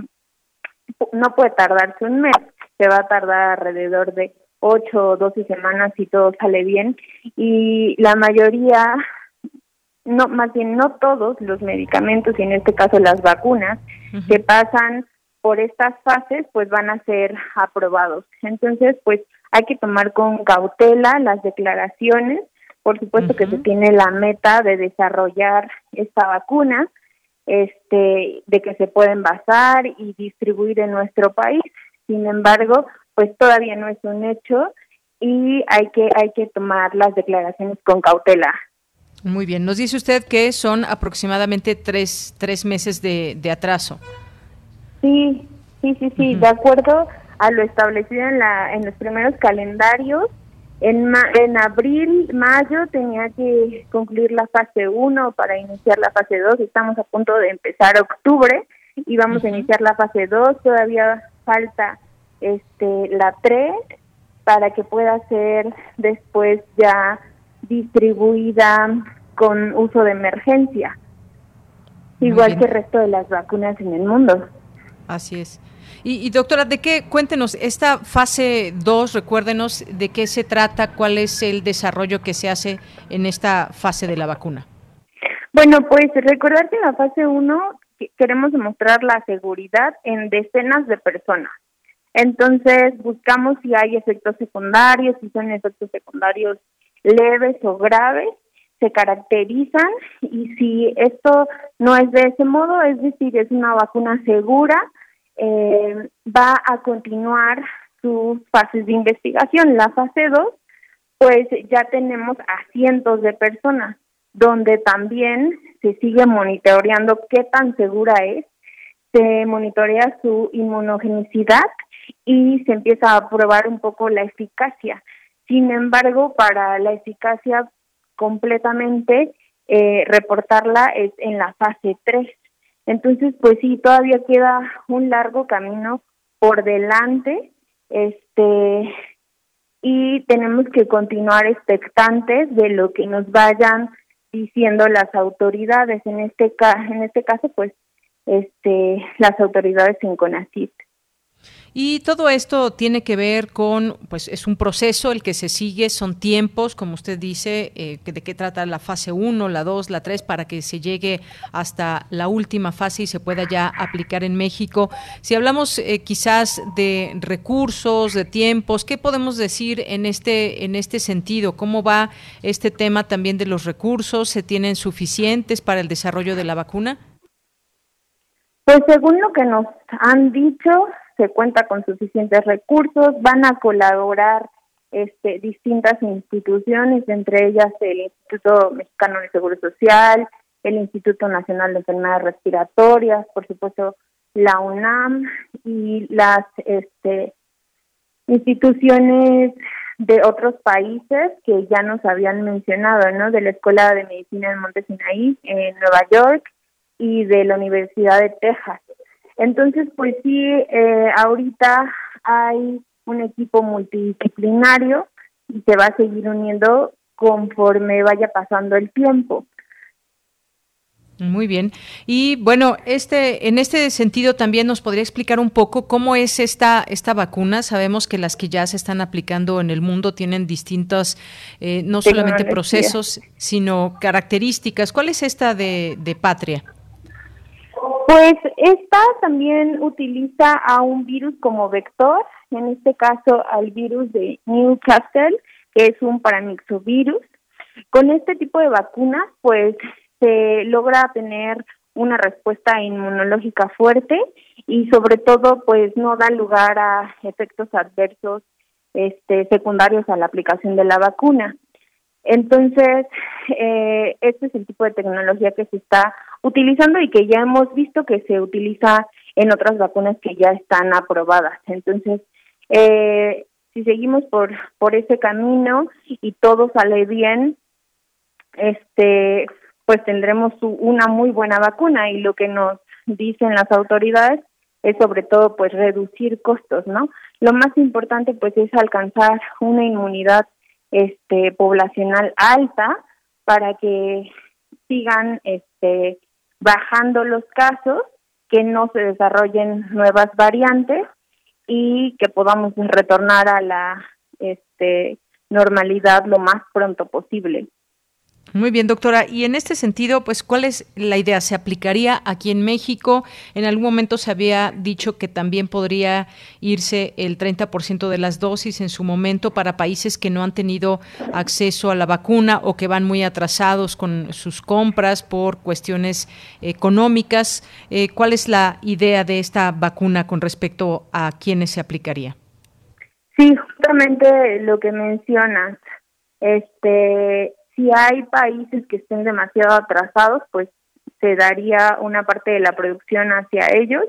no puede tardarse un mes, se va a tardar alrededor de 8 o 12 semanas si todo sale bien y la mayoría, no más bien no todos los medicamentos y en este caso las vacunas que pasan por estas fases pues van a ser aprobados. Entonces pues hay que tomar con cautela las declaraciones. Por supuesto que se tiene la meta de desarrollar esta vacuna, este, de que se pueda envasar y distribuir en nuestro país. Sin embargo, pues todavía no es un hecho y hay que hay que tomar las declaraciones con cautela. Muy bien, nos dice usted que son aproximadamente tres, tres meses de, de atraso. Sí, sí, sí, sí, de acuerdo a lo establecido en, la, en los primeros calendarios, en, en abril, mayo tenía que concluir la fase 1 para iniciar la fase 2, estamos a punto de empezar octubre y vamos a iniciar la fase 2, todavía falta este la 3 para que pueda ser después ya distribuida con uso de emergencia, igual que el resto de las vacunas en el mundo. Así es. Y, doctora, ¿de qué? Cuéntenos, esta fase 2, recuérdenos de qué se trata, cuál es el desarrollo que se hace en esta fase de la vacuna. Bueno, pues recordar que en la fase 1 queremos demostrar la seguridad en decenas de personas. Entonces, buscamos si hay efectos secundarios, si son efectos secundarios leves o graves, se caracterizan y si esto no es de ese modo, es decir, es una vacuna segura, eh, va a continuar sus fases de investigación. La fase 2, pues ya tenemos a cientos de personas, donde también se sigue monitoreando qué tan segura es, se monitorea su inmunogenicidad y se empieza a probar un poco la eficacia. Sin embargo, para la eficacia completamente, eh, reportarla es en la fase 3. Entonces, pues sí, todavía queda un largo camino por delante, este, y tenemos que continuar expectantes de lo que nos vayan diciendo las autoridades. En este en este caso, pues, este, las autoridades en CONACYT. Y todo esto tiene que ver con, pues es un proceso el que se sigue, son tiempos, como usted dice, eh, de qué trata la fase 1, la 2, la 3, para que se llegue hasta la última fase y se pueda ya aplicar en México. Si hablamos eh, quizás de recursos, de tiempos, ¿qué podemos decir en este, en este sentido? ¿Cómo va este tema también de los recursos? ¿Se tienen suficientes para el desarrollo de la vacuna? Pues según lo que nos han dicho, se cuenta con suficientes recursos, van a colaborar este, distintas instituciones, entre ellas el Instituto Mexicano de Seguro Social, el Instituto Nacional de Enfermedades Respiratorias, por supuesto la UNAM y las este, instituciones de otros países que ya nos habían mencionado, ¿no? De la Escuela de Medicina de Monte Sinaí en Nueva York y de la Universidad de Texas. Entonces, pues sí, eh, ahorita hay un equipo multidisciplinario y se va a seguir uniendo conforme vaya pasando el tiempo. Muy bien. Y bueno, este, en este sentido también nos podría explicar un poco cómo es esta, esta vacuna. Sabemos que las que ya se están aplicando en el mundo tienen distintos, eh, no solamente procesos, sino características. ¿Cuál es esta de, de Patria? Pues esta también utiliza a un virus como vector, en este caso al virus de Newcastle, que es un paramixovirus. Con este tipo de vacunas, pues se logra tener una respuesta inmunológica fuerte y sobre todo pues no da lugar a efectos adversos este secundarios a la aplicación de la vacuna. Entonces, eh, este es el tipo de tecnología que se está utilizando y que ya hemos visto que se utiliza en otras vacunas que ya están aprobadas. Entonces, eh, si seguimos por por ese camino y todo sale bien, este, pues tendremos una muy buena vacuna y lo que nos dicen las autoridades es sobre todo pues reducir costos, ¿no? Lo más importante pues es alcanzar una inmunidad este poblacional alta para que sigan este bajando los casos, que no se desarrollen nuevas variantes y que podamos retornar a la este normalidad lo más pronto posible. Muy bien, doctora. Y en este sentido, pues, ¿cuál es la idea? ¿Se aplicaría aquí en México? En algún momento se había dicho que también podría irse el 30% de las dosis en su momento para países que no han tenido acceso a la vacuna o que van muy atrasados con sus compras por cuestiones económicas. Eh, ¿Cuál es la idea de esta vacuna con respecto a quiénes se aplicaría? Sí, justamente lo que mencionas. Este, si hay países que estén demasiado atrasados, pues se daría una parte de la producción hacia ellos.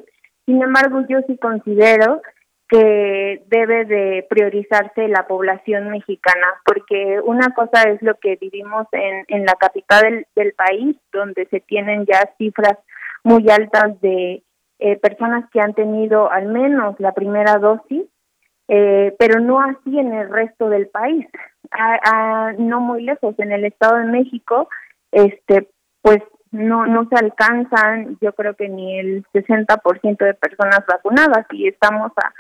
Sin embargo, yo sí considero que debe de priorizarse la población mexicana, porque una cosa es lo que vivimos en, en la capital del, país, donde se tienen ya cifras muy altas de eh, personas que han tenido al menos la primera dosis, eh, pero no así en el resto del país a, no muy lejos, en el Estado de México, este, pues no no se alcanzan, yo creo que ni el 60% de personas vacunadas y estamos a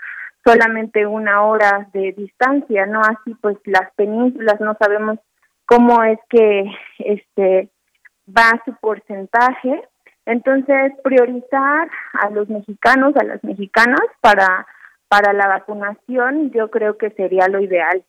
solamente una hora de distancia, no así pues las penínsulas no sabemos cómo es que este va su porcentaje, entonces priorizar a los mexicanos, a las mexicanas para para la vacunación, yo creo que sería lo ideal.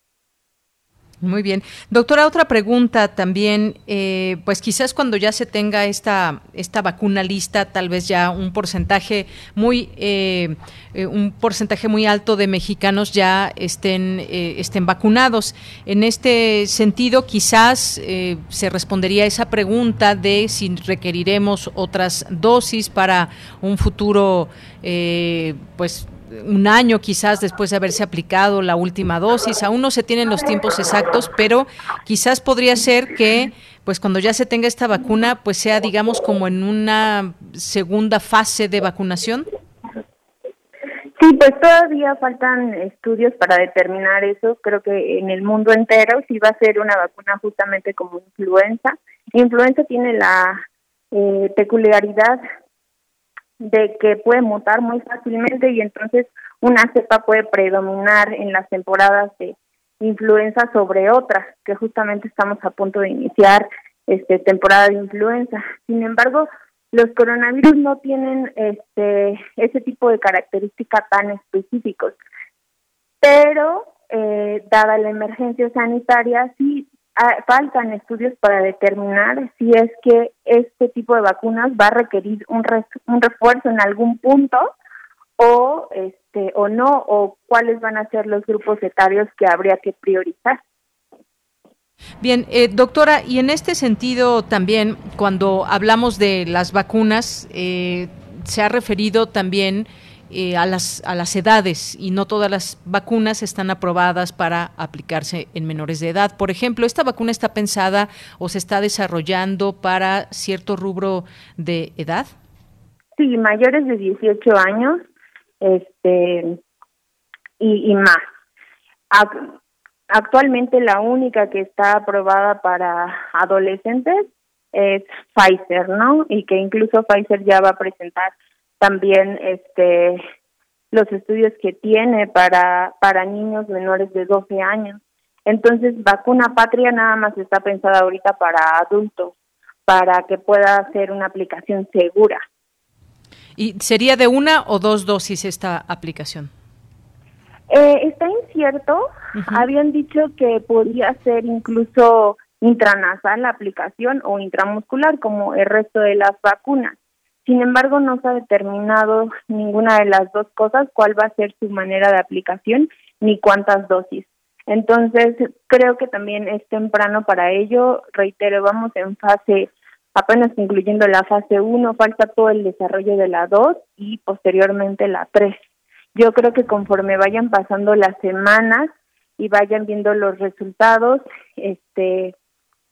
Muy bien. Doctora, otra pregunta también, eh, pues quizás cuando ya se tenga esta, esta vacuna lista, tal vez ya un porcentaje muy, eh, eh, un porcentaje muy alto de mexicanos ya estén, estén vacunados. En este sentido, quizás se respondería esa pregunta de si requeriremos otras dosis para un futuro, pues un año quizás después de haberse aplicado la última dosis. Aún no se tienen los tiempos exactos, pero quizás podría ser que pues cuando ya se tenga esta vacuna, pues sea digamos como en una segunda fase de vacunación. Sí, pues todavía faltan estudios para determinar eso. Creo que en el mundo entero sí va a ser una vacuna justamente como influenza. Influenza tiene la eh, peculiaridad de que puede mutar muy fácilmente y entonces una cepa puede predominar en las temporadas de influenza sobre otras, que justamente estamos a punto de iniciar este temporada de influenza. Sin embargo, los coronavirus no tienen este ese tipo de características tan específicos. Pero eh, dada la emergencia sanitaria, sí faltan estudios para determinar si es que este tipo de vacunas va a requerir un, un refuerzo en algún punto o este o no o cuáles van a ser los grupos etarios que habría que priorizar. Bien, eh, doctora, y en este sentido también, cuando hablamos de las vacunas, eh, se ha referido también eh, a, las, a las edades y no todas las vacunas están aprobadas para aplicarse en menores de edad. Por ejemplo, ¿esta vacuna está pensada o se está desarrollando para cierto rubro de edad? Sí, mayores de 18 años este, y, más. Actualmente la única que está aprobada para adolescentes es Pfizer, ¿no? Y que incluso Pfizer ya va a presentar también este los estudios que tiene para para niños menores de 12 años. Entonces, vacuna patria nada más está pensada ahorita para adultos, para que pueda ser una aplicación segura. ¿Y sería de una o dos dosis esta aplicación? Eh, está incierto. Habían dicho que podría ser incluso intranasal la aplicación o intramuscular, como el resto de las vacunas. Sin embargo, no se ha determinado ninguna de las dos cosas, cuál va a ser su manera de aplicación ni cuántas dosis. Entonces, creo que también es temprano para ello. Reitero, vamos en fase, apenas incluyendo la fase 1, falta todo el desarrollo de la 2 y posteriormente la 3. Yo creo que conforme vayan pasando las semanas y vayan viendo los resultados, este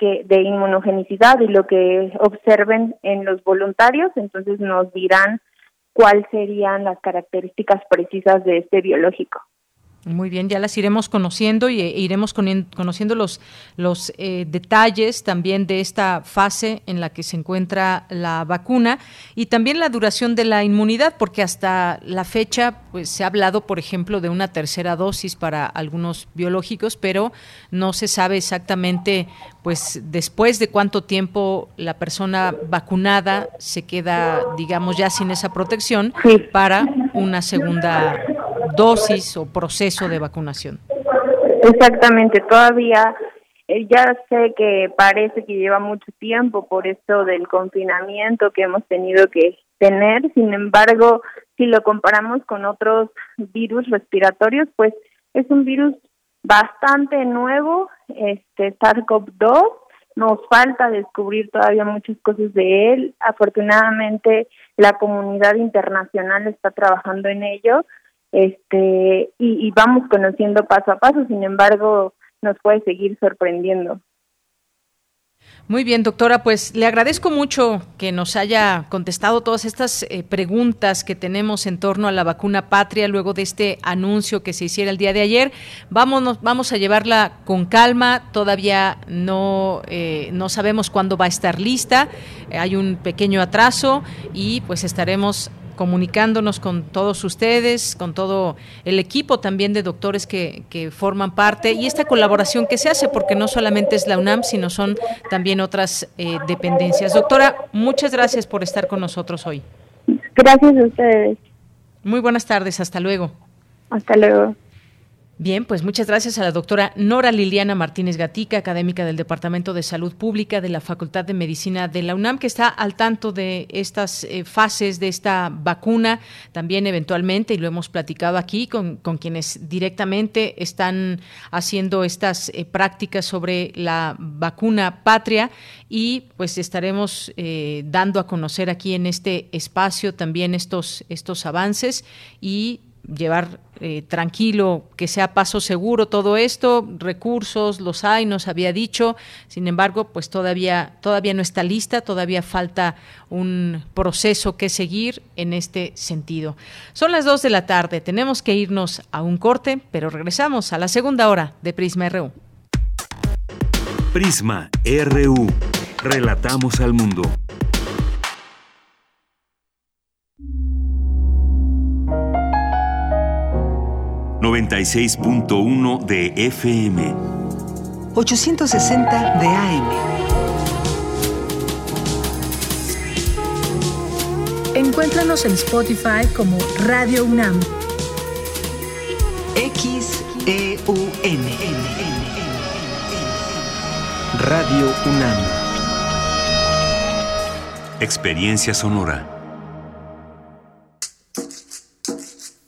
que de inmunogenicidad y lo que observen en los voluntarios, entonces nos dirán cuáles serían las características precisas de este biológico. Muy bien, ya las iremos conociendo y e iremos conociendo los, los eh, detalles también de esta fase en la que se encuentra la vacuna y también la duración de la inmunidad, porque hasta la fecha pues, se ha hablado, por ejemplo, de una tercera dosis para algunos biológicos, pero no se sabe exactamente pues después de cuánto tiempo la persona vacunada se queda, digamos, ya sin esa protección para una segunda dosis o proceso de vacunación. Exactamente, todavía eh, ya sé que parece que lleva mucho tiempo por esto del confinamiento que hemos tenido que tener, sin embargo, si lo comparamos con otros virus respiratorios, pues es un virus bastante nuevo, este SARS-CoV-2, nos falta descubrir todavía muchas cosas de él. Afortunadamente, la comunidad internacional está trabajando en ello este y, vamos conociendo paso a paso, sin embargo, nos puede seguir sorprendiendo. Muy bien, doctora, pues le agradezco mucho que nos haya contestado todas estas eh, preguntas que tenemos en torno a la vacuna patria luego de este anuncio que se hiciera el día de ayer. Vámonos, vamos a llevarla con calma, todavía no, eh, no sabemos cuándo va a estar lista, hay un pequeño atraso y pues estaremos comunicándonos con todos ustedes, con todo el equipo también de doctores que, que, forman parte y esta colaboración que se hace, porque no solamente es la UNAM, sino son también otras eh, dependencias. Doctora, muchas gracias por estar con nosotros hoy. Gracias a ustedes. Muy buenas tardes, hasta luego. Hasta luego. Bien, pues muchas gracias a la doctora Nora Liliana Martínez Gatica, académica del Departamento de Salud Pública de la Facultad de Medicina de la UNAM, que está al tanto de estas eh, fases de esta vacuna, también eventualmente, y lo hemos platicado aquí con, quienes directamente están haciendo estas eh, prácticas sobre la vacuna patria, y pues estaremos eh, dando a conocer aquí en este espacio también estos, estos avances y llevar eh, tranquilo, que sea paso seguro todo esto, recursos los hay, nos había dicho, sin embargo, pues todavía, todavía no está lista, todavía falta un proceso que seguir en este sentido. Son las dos de la tarde, tenemos que irnos a un corte, pero regresamos a la segunda hora de Prisma RU. Prisma RU, relatamos al mundo. 96.1 de FM. 860 de AM. Encuéntranos en Spotify como Radio UNAM. XEUN. Radio UNAM. Experiencia sonora.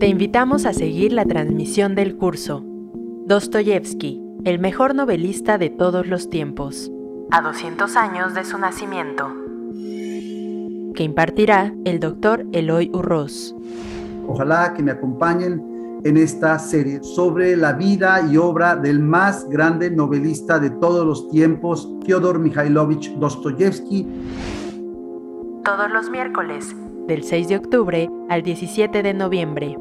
Te invitamos a seguir la transmisión del curso Dostoyevsky, el mejor novelista de todos los tiempos, a 200 años de su nacimiento. que impartirá el doctor Eloy Urroz. Ojalá que me acompañen en esta serie sobre la vida y obra del más grande novelista de todos los tiempos, Fyodor Mikhailovich Dostoyevsky. Todos los miércoles, del 6 de octubre al 17 de noviembre,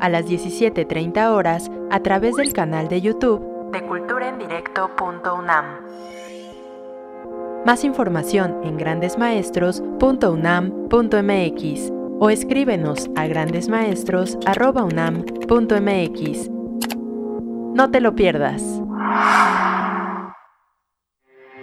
a las 17.30 horas, a través del canal de YouTube de culturaendirecto.unam. Más información en grandesmaestros.unam.mx o escríbenos a grandesmaestros.unam.mx. No te lo pierdas.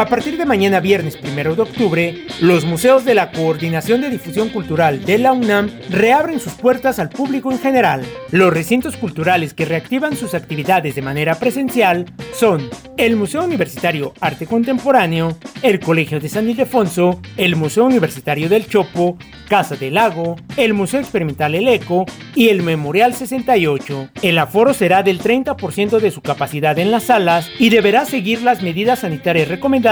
A partir de mañana viernes 1 de octubre, los museos de la Coordinación de Difusión Cultural de la UNAM reabren sus puertas al público en general. Los recintos culturales que reactivan sus actividades de manera presencial son el Museo Universitario Arte Contemporáneo, el Colegio de San Ildefonso, el Museo Universitario del Chopo, Casa del Lago, el Museo Experimental El Eco y el Memorial 68. El aforo será del 30% de su capacidad en las salas y deberá seguir las medidas sanitarias recomendadas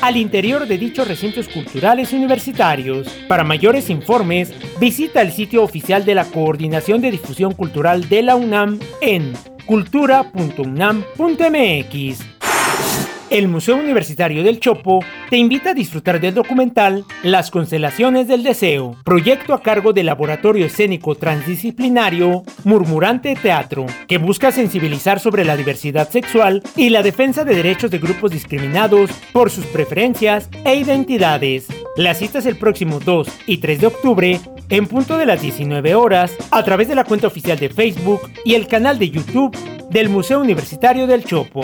al interior de dichos recintos culturales universitarios. Para mayores informes, visita el sitio oficial de la Coordinación de Difusión Cultural de la UNAM en cultura.unam.mx. El Museo Universitario del Chopo te invita a disfrutar del documental Las Constelaciones del Deseo, proyecto a cargo del Laboratorio Escénico Transdisciplinario Murmurante Teatro, que busca sensibilizar sobre la diversidad sexual y la defensa de derechos de grupos discriminados por sus preferencias e identidades. La cita es el próximo 2 y 3 de octubre en punto de las 19 horas a través de la cuenta oficial de Facebook y el canal de YouTube del Museo Universitario del Chopo.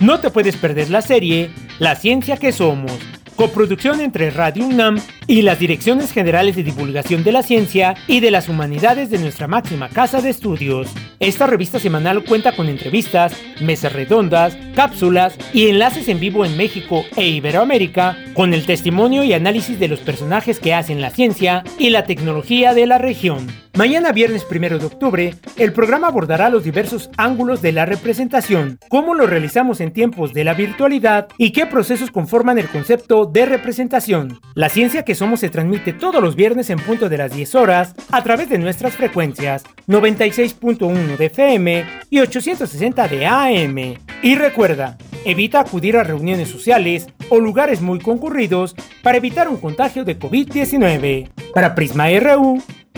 No te puedes perder la serie La ciencia que somos, coproducción entre Radio UNAM y las Direcciones Generales de Divulgación de la Ciencia y de las Humanidades de nuestra máxima casa de estudios. Esta revista semanal cuenta con entrevistas, mesas redondas, cápsulas y enlaces en vivo en México e Iberoamérica con el testimonio y análisis de los personajes que hacen la ciencia y la tecnología de la región. Mañana viernes 1 de octubre, el programa abordará los diversos ángulos de la representación, cómo lo realizamos en tiempos de la virtualidad y qué procesos conforman el concepto de representación. La ciencia que somos se transmite todos los viernes en punto de las 10 horas a través de nuestras frecuencias 96.1 de FM y 860 de AM. Y recuerda, evita acudir a reuniones sociales o lugares muy concurridos para evitar un contagio de COVID-19. Para Prisma RU,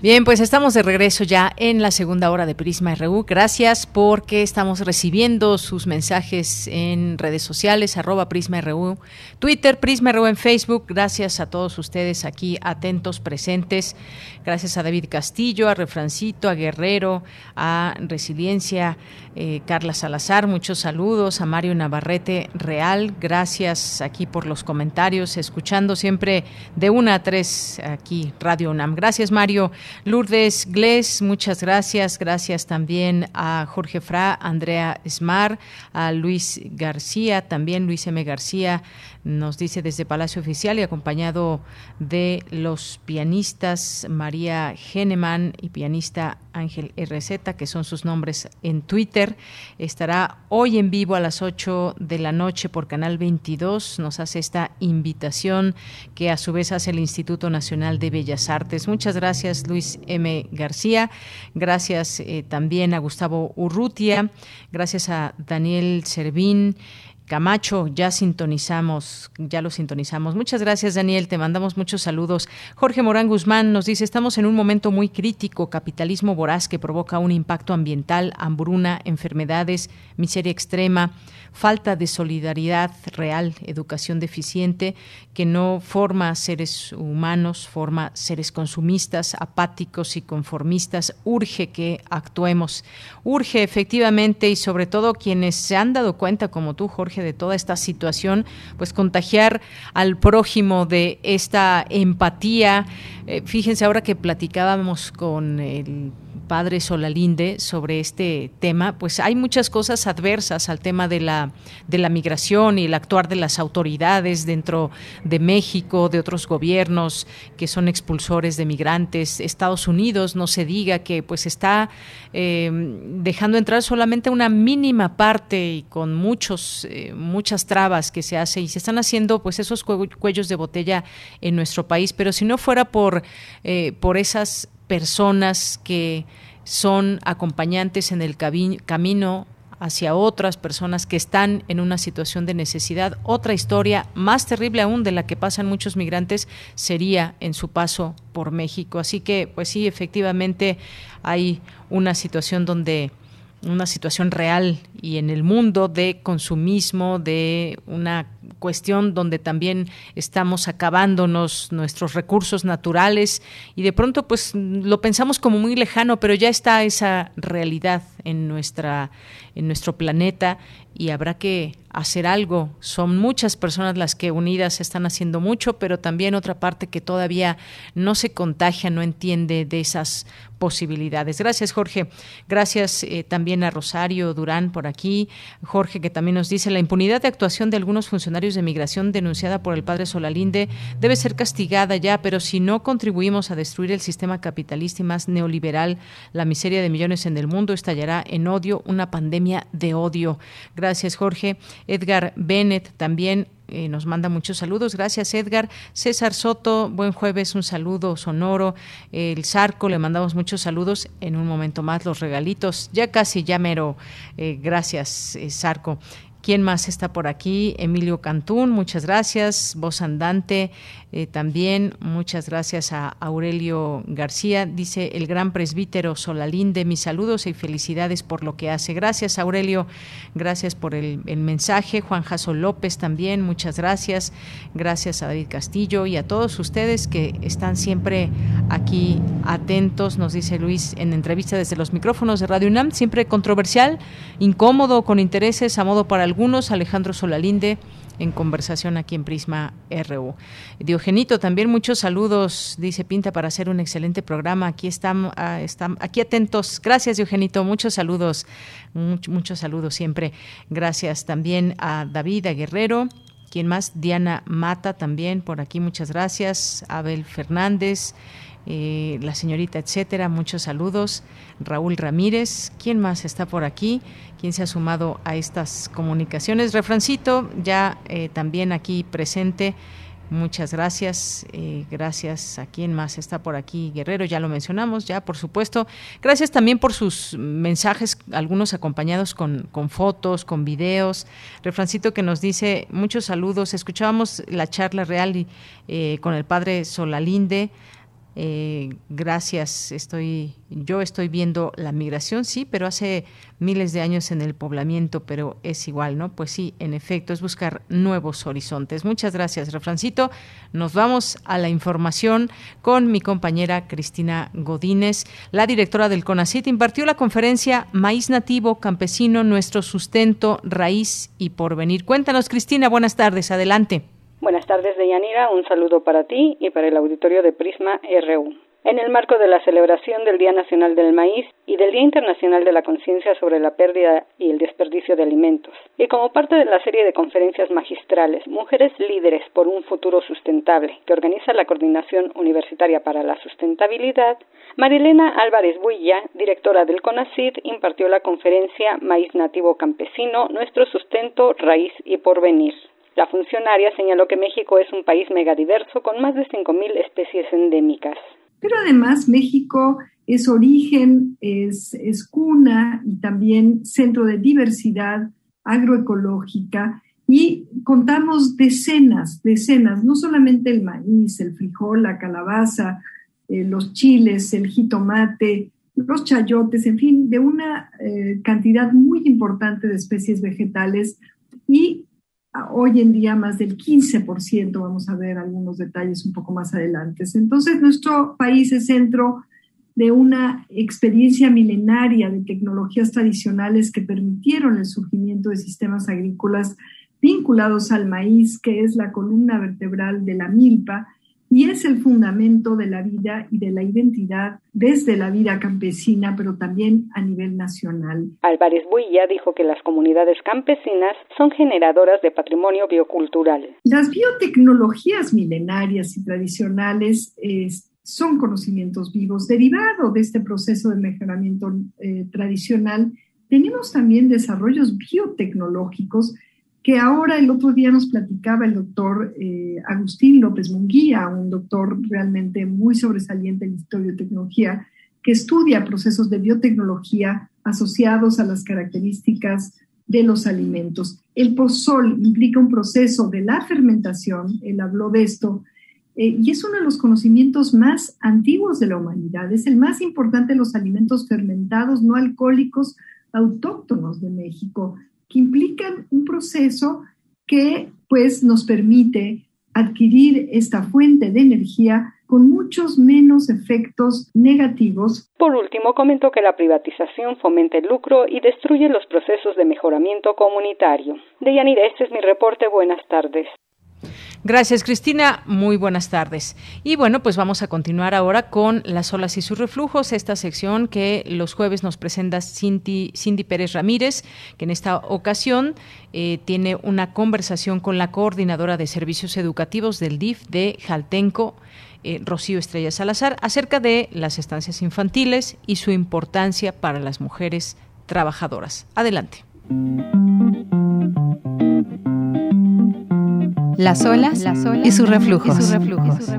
Bien, pues estamos de regreso ya en la segunda hora de Prisma RU. Gracias porque estamos recibiendo sus mensajes en redes sociales, arroba Prisma RU, Twitter, Prisma RU en Facebook. Gracias a todos ustedes aquí atentos, presentes. Gracias a David Castillo, a Refrancito, a Guerrero, a Resiliencia, eh, Carla Salazar. Muchos saludos a Mario Navarrete Real. Gracias aquí por los comentarios, escuchando siempre de una a tres aquí Radio UNAM. Gracias, Mario. Lourdes Gles, muchas gracias. Gracias también a Jorge Fra, Andrea Smar, a Luis García, también Luis M. García, nos dice desde Palacio Oficial y acompañado de los pianistas María Geneman y pianista Ángel RZ, que son sus nombres en Twitter. Estará hoy en vivo a las 8 de la noche por Canal 22. Nos hace esta invitación que a su vez hace el Instituto Nacional de Bellas Artes. Muchas gracias, Luis M. García. Gracias eh, también a Gustavo Urrutia. Gracias a Daniel Servín. Camacho, ya sintonizamos, ya lo sintonizamos. Muchas gracias, Daniel. Te mandamos muchos saludos. Jorge Morán Guzmán nos dice: Estamos en un momento muy crítico, capitalismo voraz que provoca un impacto ambiental, hambruna, enfermedades, miseria extrema falta de solidaridad real, educación deficiente, que no forma seres humanos, forma seres consumistas, apáticos y conformistas. Urge que actuemos. Urge efectivamente y sobre todo quienes se han dado cuenta, como tú, Jorge, de toda esta situación, pues contagiar al prójimo de esta empatía. Eh, fíjense ahora que platicábamos con el padre Solalinde sobre este tema, pues hay muchas cosas adversas al tema de la, de la migración y el actuar de las autoridades dentro de México, de otros gobiernos que son expulsores de migrantes. Estados Unidos, no se diga que pues está eh, dejando entrar solamente una mínima parte y con muchos, eh, muchas trabas que se hace y se están haciendo pues esos cuellos de botella en nuestro país. Pero si no fuera por, eh, por esas personas que son acompañantes en el camino hacia otras personas que están en una situación de necesidad. Otra historia más terrible aún de la que pasan muchos migrantes sería en su paso por México. Así que, pues sí, efectivamente hay una situación donde una situación real y en el mundo de consumismo, de una cuestión donde también estamos acabándonos nuestros recursos naturales y de pronto pues lo pensamos como muy lejano, pero ya está esa realidad en nuestra en nuestro planeta y habrá que hacer algo. Son muchas personas las que unidas están haciendo mucho, pero también otra parte que todavía no se contagia, no entiende de esas posibilidades. Gracias, Jorge. Gracias eh, también a Rosario Durán por aquí. Jorge, que también nos dice, la impunidad de actuación de algunos funcionarios de migración denunciada por el padre Solalinde debe ser castigada ya, pero si no contribuimos a destruir el sistema capitalista y más neoliberal, la miseria de millones en el mundo estallará en odio, una pandemia de odio. Gracias, Jorge. Edgar Bennett también eh, nos manda muchos saludos. Gracias, Edgar. César Soto, buen jueves, un saludo sonoro. El Zarco, le mandamos muchos saludos. En un momento más, los regalitos. Ya casi, ya mero. Eh, gracias, eh, Zarco. ¿Quién más está por aquí? Emilio Cantún, muchas gracias. Voz Andante, eh, también muchas gracias a Aurelio García. Dice el gran presbítero Solalinde, mis saludos y felicidades por lo que hace. Gracias, Aurelio. Gracias por el, mensaje. Juan Jaso López también, muchas gracias. Gracias a David Castillo y a todos ustedes que están siempre aquí atentos, nos dice Luis en entrevista desde los micrófonos de Radio UNAM, siempre controversial, incómodo, con intereses a modo para algunos, Alejandro Solalinde en conversación aquí en Prisma RU. Diogenito, también muchos saludos, dice Pinta, para hacer un excelente programa. Aquí están, ah, aquí atentos. Gracias, Diogenito, muchos saludos, muchos saludos siempre. Gracias también a David, Guerrero. ¿Quién más? Diana Mata también, por aquí, muchas gracias. Abel Fernández. Eh, la señorita, etcétera. Muchos saludos. Raúl Ramírez, ¿quién más está por aquí? ¿Quién se ha sumado a estas comunicaciones? Refrancito, ya eh, también aquí presente. Muchas gracias. Eh, gracias a quién más está por aquí. Guerrero, ya lo mencionamos, ya por supuesto. Gracias también por sus mensajes, algunos acompañados con, con fotos, con videos. Refrancito que nos dice muchos saludos. Escuchábamos la charla real y, con el padre Solalinde eh, gracias, estoy, yo estoy viendo la migración, sí, pero hace miles de años en el poblamiento, pero es igual, ¿no? Pues sí, en efecto, es buscar nuevos horizontes. Muchas gracias, Refrancito. Nos vamos a la información con mi compañera Cristina Godínez. La directora del CONACIT impartió la conferencia Maíz Nativo, Campesino, Nuestro Sustento, Raíz y Porvenir. Cuéntanos, Cristina, buenas tardes, adelante. Buenas tardes, Deyanira. Un saludo para ti y para el auditorio de Prisma RU. En el marco de la celebración del Día Nacional del Maíz y del Día Internacional de la Conciencia sobre la Pérdida y el Desperdicio de Alimentos, y como parte de la serie de conferencias magistrales Mujeres Líderes por un Futuro Sustentable, que organiza la Coordinación Universitaria para la Sustentabilidad, Marilena Álvarez Builla, directora del CONACID, impartió la conferencia Maíz Nativo Campesino, Nuestro Sustento, Raíz y Porvenir. La funcionaria señaló que México es un país megadiverso con más de 5.000 especies endémicas. Pero además México es origen, es, es cuna y también centro de diversidad agroecológica y contamos decenas, decenas, no solamente el maíz, el frijol, la calabaza, eh, los chiles, el jitomate, los chayotes, en fin, de una eh, cantidad muy importante de especies vegetales y hoy en día más del 15%, vamos a ver algunos detalles un poco más adelante. Entonces, nuestro país es centro de una experiencia milenaria de tecnologías tradicionales que permitieron el surgimiento de sistemas agrícolas vinculados al maíz, que es la columna vertebral de la milpa y es el fundamento de la vida y de la identidad desde la vida campesina, pero también a nivel nacional. Álvarez Builla dijo que las comunidades campesinas son generadoras de patrimonio biocultural. Las biotecnologías milenarias y tradicionales son conocimientos vivos derivados de este proceso de mejoramiento eh, tradicional. Tenemos también desarrollos biotecnológicos que ahora el otro día nos platicaba el doctor eh, Agustín López Munguía, un doctor realmente muy sobresaliente en historia de tecnología, que estudia procesos de biotecnología asociados a las características de los alimentos. El pozol implica un proceso de la fermentación, él habló de esto, eh, y es uno de los conocimientos más antiguos de la humanidad. Es el más importante de los alimentos fermentados no alcohólicos autóctonos de México que implican un proceso que pues nos permite adquirir esta fuente de energía con muchos menos efectos negativos. Por último, comentó que la privatización fomenta el lucro y destruye los procesos de mejoramiento comunitario. Deyanira, este es mi reporte. Buenas tardes. Gracias, Cristina. Muy buenas tardes. Y bueno, pues vamos a continuar ahora con las olas y sus reflujos, esta sección que los jueves nos presenta Cindy, Cindy Pérez Ramírez, que en esta ocasión eh, tiene una conversación con la coordinadora de servicios educativos del DIF de Jaltenco. Eh, Rocío Estrella Salazar, acerca de las estancias infantiles y su importancia para las mujeres trabajadoras. Adelante. Las olas, y sus reflujos. Y reflujos.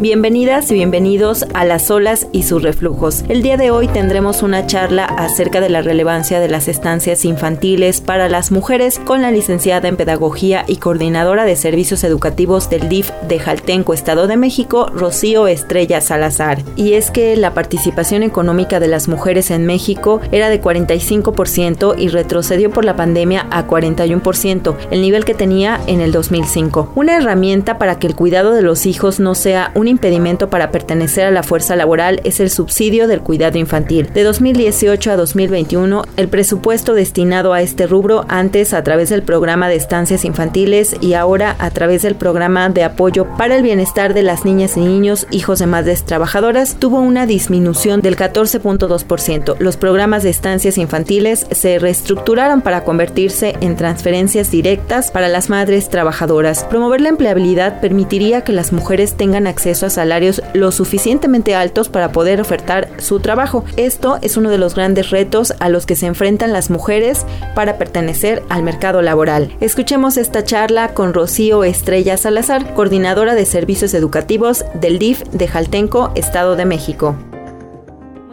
Bienvenidas y bienvenidos a Las olas y sus reflujos. El día de hoy tendremos una charla acerca de la relevancia de las estancias infantiles para las mujeres con la licenciada en Pedagogía y coordinadora de servicios educativos del DIF de Jaltenco, Estado de México, Rocío Estrella Salazar. Y es que la participación económica de las mujeres en México era de 45% y retrocedió por la pandemia a 41%, el nivel que tenía en el 2005. Una herramienta para que el cuidado de los hijos no sea un impedimento para pertenecer a la fuerza laboral es el subsidio del cuidado infantil. De 2018 a 2021, el presupuesto destinado a este rubro, antes a través del programa de estancias infantiles y ahora a través del programa de apoyo para el bienestar de las niñas y niños hijos de madres trabajadoras, tuvo una disminución del 14.2%. Los programas de estancias infantiles se reestructuraron para convertirse en transferencias directas para las madres trabajadoras. Promover la empleabilidad permitiría que las mujeres tengan acceso a salarios lo suficientemente altos para poder ofertar su trabajo. Esto es uno de los grandes retos a los que se enfrentan las mujeres para pertenecer al mercado laboral. Escuchemos esta charla con Rocío Estrella Salazar, coordinadora de servicios educativos del DIF de Jaltenco, Estado de México.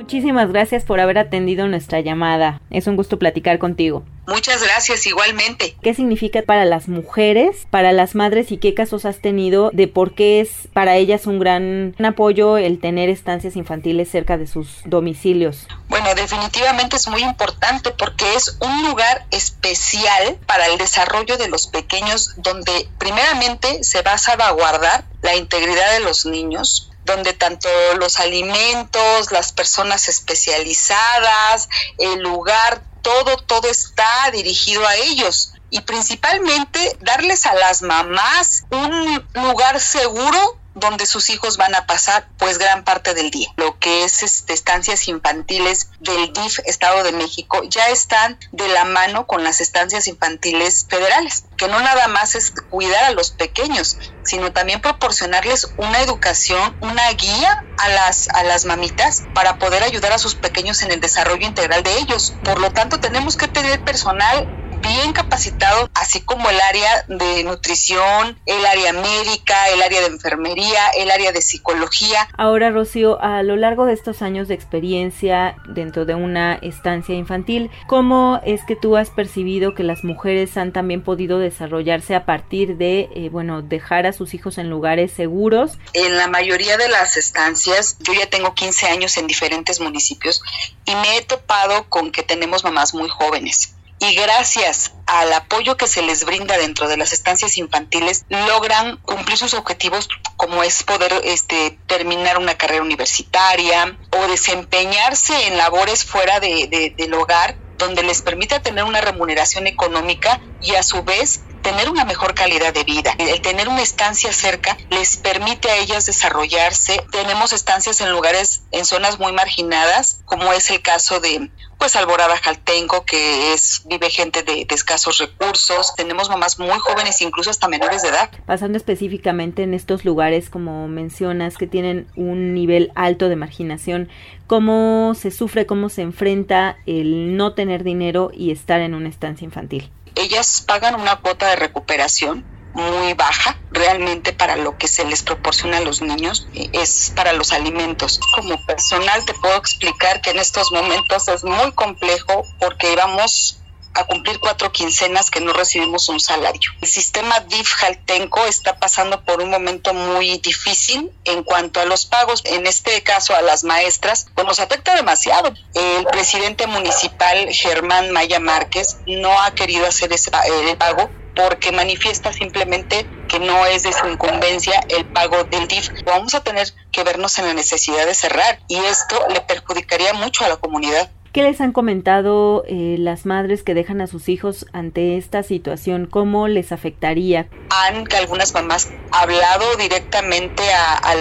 Muchísimas gracias por haber atendido nuestra llamada. Es un gusto platicar contigo. Muchas gracias, igualmente. ¿Qué significa para las mujeres, para las madres y qué casos has tenido de por qué es para ellas un gran apoyo el tener estancias infantiles cerca de sus domicilios? Bueno, definitivamente es muy importante porque es un lugar especial para el desarrollo de los pequeños donde primeramente se va a salvaguardar la integridad de los niños, donde tanto los alimentos, las personas especializadas, el lugar, todo, todo está dirigido a ellos. Y principalmente darles a las mamás un lugar seguro donde sus hijos van a pasar pues gran parte del día. Lo que es este, estancias infantiles del DIF Estado de México ya están de la mano con las estancias infantiles federales, que no nada más es cuidar a los pequeños, sino también proporcionarles una educación, una guía a las a las mamitas para poder ayudar a sus pequeños en el desarrollo integral de ellos. Por lo tanto, tenemos que tener personal bien capacitado, así como el área de nutrición, el área médica, el área de enfermería, el área de psicología. Ahora, Rocío, a lo largo de estos años de experiencia dentro de una estancia infantil, ¿cómo es que tú has percibido que las mujeres han también podido desarrollarse a partir de, eh, bueno, dejar a sus hijos en lugares seguros? En la mayoría de las estancias, yo ya tengo 15 años en diferentes municipios y me he topado con que tenemos mamás muy jóvenes y gracias al apoyo que se les brinda dentro de las estancias infantiles logran cumplir sus objetivos como es poder este, terminar una carrera universitaria o desempeñarse en labores fuera de, del hogar donde les permita tener una remuneración económica y a su vez tener una mejor calidad de vida. El tener una estancia cerca les permite a ellas desarrollarse. Tenemos estancias en lugares, en zonas muy marginadas, como es el caso de pues Alborada Jaltenco, que es vive gente de, escasos recursos. Tenemos mamás muy jóvenes, incluso hasta menores de edad. Pasando específicamente en estos lugares, como mencionas, que tienen un nivel alto de marginación, ¿cómo se sufre, cómo se enfrenta el no tener dinero y estar en una estancia infantil? Ellas pagan una cuota de recuperación muy baja realmente para lo que se les proporciona a los niños es para los alimentos. Como personal te puedo explicar que en estos momentos es muy complejo porque íbamos a cumplir cuatro quincenas que no recibimos un salario. El sistema DIF Jaltenco está pasando por un momento muy difícil en cuanto a los pagos, en este caso a las maestras, pues nos afecta demasiado. El presidente municipal Germán Maya Márquez no ha querido hacer ese pago porque manifiesta simplemente que no es de su incumbencia el pago del DIF. Vamos a tener que vernos en la necesidad de cerrar y esto le perjudicaría mucho a la comunidad. ¿Qué les han comentado eh, las madres que dejan a sus hijos ante esta situación? ¿Cómo les afectaría? Han algunas mamás hablado directamente a,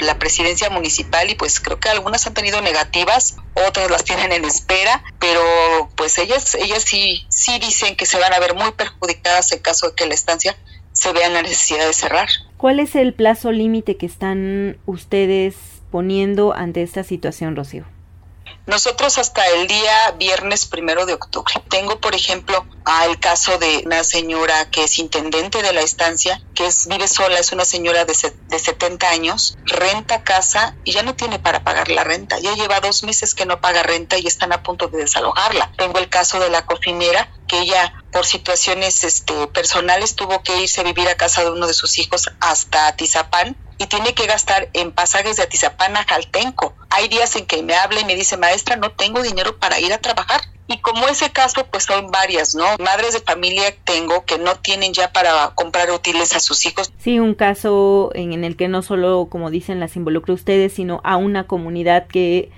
la presidencia municipal y pues creo que algunas han tenido negativas, otras las tienen en espera, pero pues ellas, ellas sí, sí dicen que se van a ver muy perjudicadas en caso de que la estancia se vea en la necesidad de cerrar. ¿Cuál es el plazo límite que están ustedes poniendo ante esta situación, Rocío? Nosotros hasta el día viernes primero de octubre. Tengo, por ejemplo, el caso de una señora que es intendente de la estancia, que es, vive sola, es una señora de, de 70 años, renta casa y ya no tiene para pagar la renta. Ya lleva dos meses que no paga renta y están a punto de desalojarla. Tengo el caso de la cocinera, que ella por situaciones este, personales tuvo que irse a vivir a casa de uno de sus hijos hasta Atizapán y tiene que gastar en pasajes de Atizapán a Jaltenco. Hay días en que me habla y me dice, maestra, no tengo dinero para ir a trabajar. Y como ese caso, pues son varias, ¿no? Madres de familia tengo que no tienen ya para comprar útiles a sus hijos. Sí, un caso en el que no solo, como dicen, las involucra ustedes, sino a una comunidad que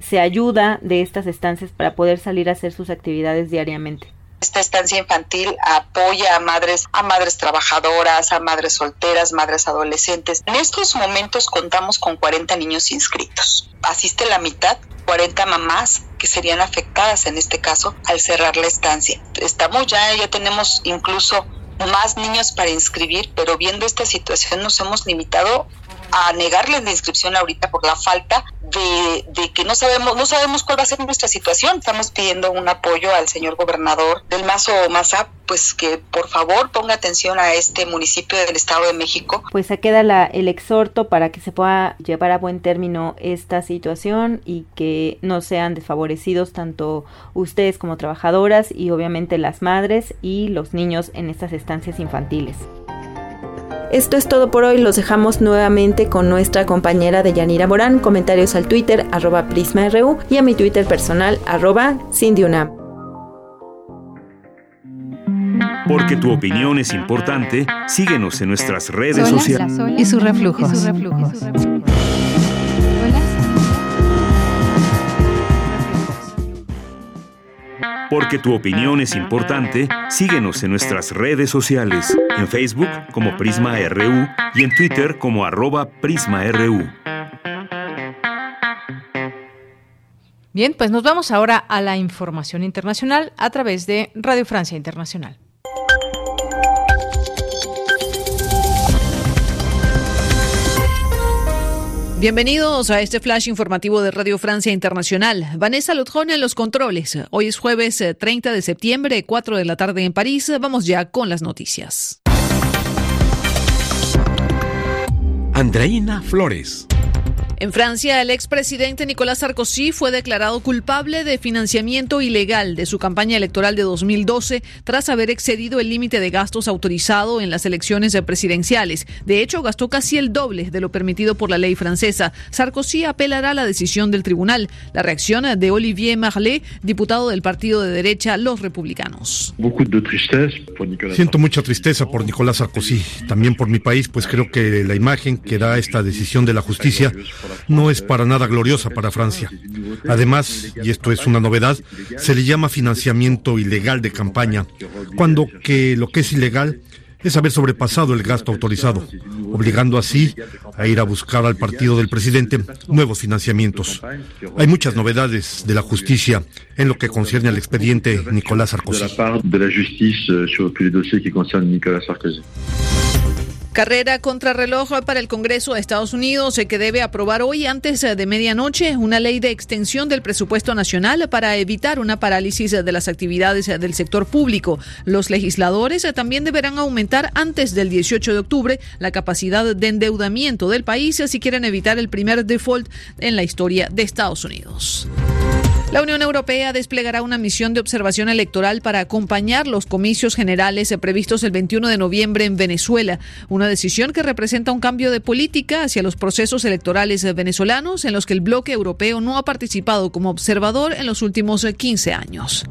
se ayuda de estas estancias para poder salir a hacer sus actividades diariamente. Esta estancia infantil apoya a madres, a madres trabajadoras, a madres solteras, madres adolescentes. En estos momentos contamos con 40 niños inscritos. Asiste la mitad, 40 mamás que serían afectadas en este caso al cerrar la estancia. Estamos ya, ya tenemos incluso más niños para inscribir, pero viendo esta situación nos hemos limitado a negarles la inscripción ahorita por la falta de, que no sabemos, no sabemos cuál va a ser nuestra situación. Estamos pidiendo un apoyo al señor gobernador del Mazo Maza, pues que por favor ponga atención a este municipio del Estado de México. Pues se queda la, el exhorto para que se pueda llevar a buen término esta situación y que no sean desfavorecidos tanto ustedes como trabajadoras y obviamente las madres y los niños en estas estancias infantiles. Esto es todo por hoy, los dejamos nuevamente con nuestra compañera de Yanira Morán, comentarios al Twitter arroba PrismaRU y a mi Twitter personal arroba CindyUnam. Porque tu opinión es importante, síguenos en nuestras redes sociales. Y sus reflujos. Y sus reflujos. Porque tu opinión es importante, síguenos en nuestras redes sociales, en Facebook como Prisma RU y en Twitter como arroba PrismaRU. Bien, pues nos vamos ahora a la información internacional a través de Radio Francia Internacional. Bienvenidos a este flash informativo de Radio Francia Internacional. Vanessa Lutjón en los controles. Hoy es jueves 30 eh, de septiembre, 4 de la tarde en París. Vamos ya con las noticias. Andreina Flores. En Francia, el expresidente Nicolas Sarkozy fue declarado culpable de financiamiento ilegal de su campaña electoral de 2012 tras haber excedido el límite de gastos autorizado en las elecciones presidenciales. De hecho, gastó casi el doble de lo permitido por la ley francesa. Sarkozy apelará a la decisión del tribunal. La reacción de Olivier Marlet, diputado del partido de derecha Los Republicanos. Siento mucha tristeza por Nicolás Sarkozy, también por mi país, pues creo que la imagen que da esta decisión de la justicia no es para nada gloriosa para Francia. Además, y esto es una novedad, se le llama financiamiento ilegal de campaña, cuando que lo que es ilegal es haber sobrepasado el gasto autorizado, obligando así a ir a buscar al partido del presidente nuevos financiamientos. Hay muchas novedades de la justicia en lo que concierne al expediente Nicolás Sarkozy. Carrera contrarreloj para el Congreso de Estados Unidos que debe aprobar hoy antes de medianoche una ley de extensión del presupuesto nacional para evitar una parálisis de las actividades del sector público. Los legisladores también deberán aumentar antes del 18 de octubre la capacidad de endeudamiento del país si quieren evitar el primer default en la historia de Estados Unidos. La Unión Europea desplegará una misión de observación electoral para acompañar los comicios generales previstos el 21 de noviembre en Venezuela, una decisión que representa un cambio de política hacia los procesos electorales venezolanos en los que el bloque europeo no ha participado como observador en los últimos 15 años.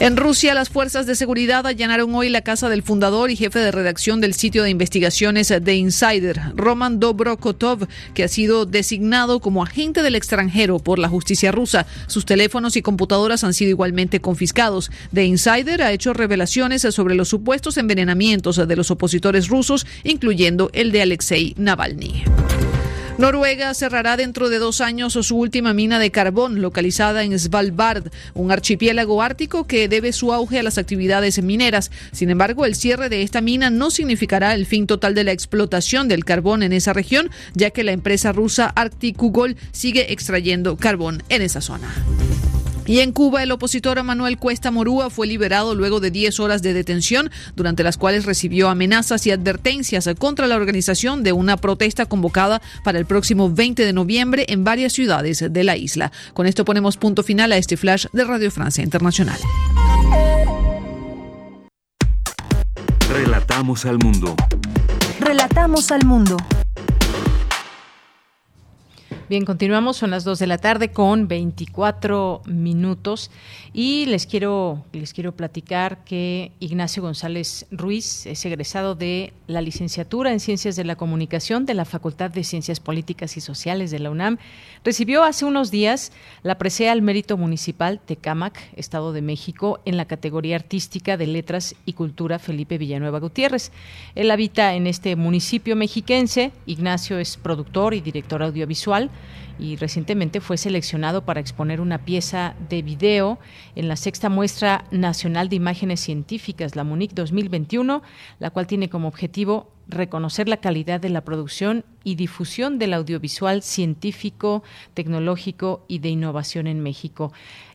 En Rusia, las fuerzas de seguridad allanaron hoy la casa del fundador y jefe de redacción del sitio de investigaciones The Insider, Roman Dobrokotov, que ha sido designado como agente del extranjero por la justicia rusa. Sus teléfonos y computadoras han sido igualmente confiscados. The Insider ha hecho revelaciones sobre los supuestos envenenamientos de los opositores rusos, incluyendo el de Alexei Navalny. Noruega cerrará dentro de dos años su última mina de carbón localizada en Svalbard, un archipiélago ártico que debe su auge a las actividades mineras. Sin embargo, el cierre de esta mina no significará el fin total de la explotación del carbón en esa región, ya que la empresa rusa Arctic Ugol sigue extrayendo carbón en esa zona. Y en Cuba, el opositor Manuel Cuesta Morúa fue liberado luego de 10 horas de detención, durante las cuales recibió amenazas y advertencias contra la organización de una protesta convocada para el próximo 20 de noviembre en varias ciudades de la isla. Con esto ponemos punto final a este flash de Radio Francia Internacional. Relatamos al mundo. Relatamos al mundo. Bien, continuamos, son las 2 de la tarde con 24 minutos y les quiero, les quiero platicar que Ignacio González Ruiz es egresado de la licenciatura en Ciencias de la Comunicación de la Facultad de Ciencias Políticas y Sociales de la UNAM. Recibió hace unos días la presea al mérito municipal Tecámac, Estado de México, en la categoría artística de Letras y Cultura Felipe Villanueva Gutiérrez. Él habita en este municipio mexiquense. Ignacio es productor y director audiovisual y recientemente fue seleccionado para exponer una pieza de video en la sexta muestra nacional de imágenes científicas, la MUNIC 2021, la cual tiene como objetivo reconocer la calidad de la producción y difusión del audiovisual científico, tecnológico y de innovación en México.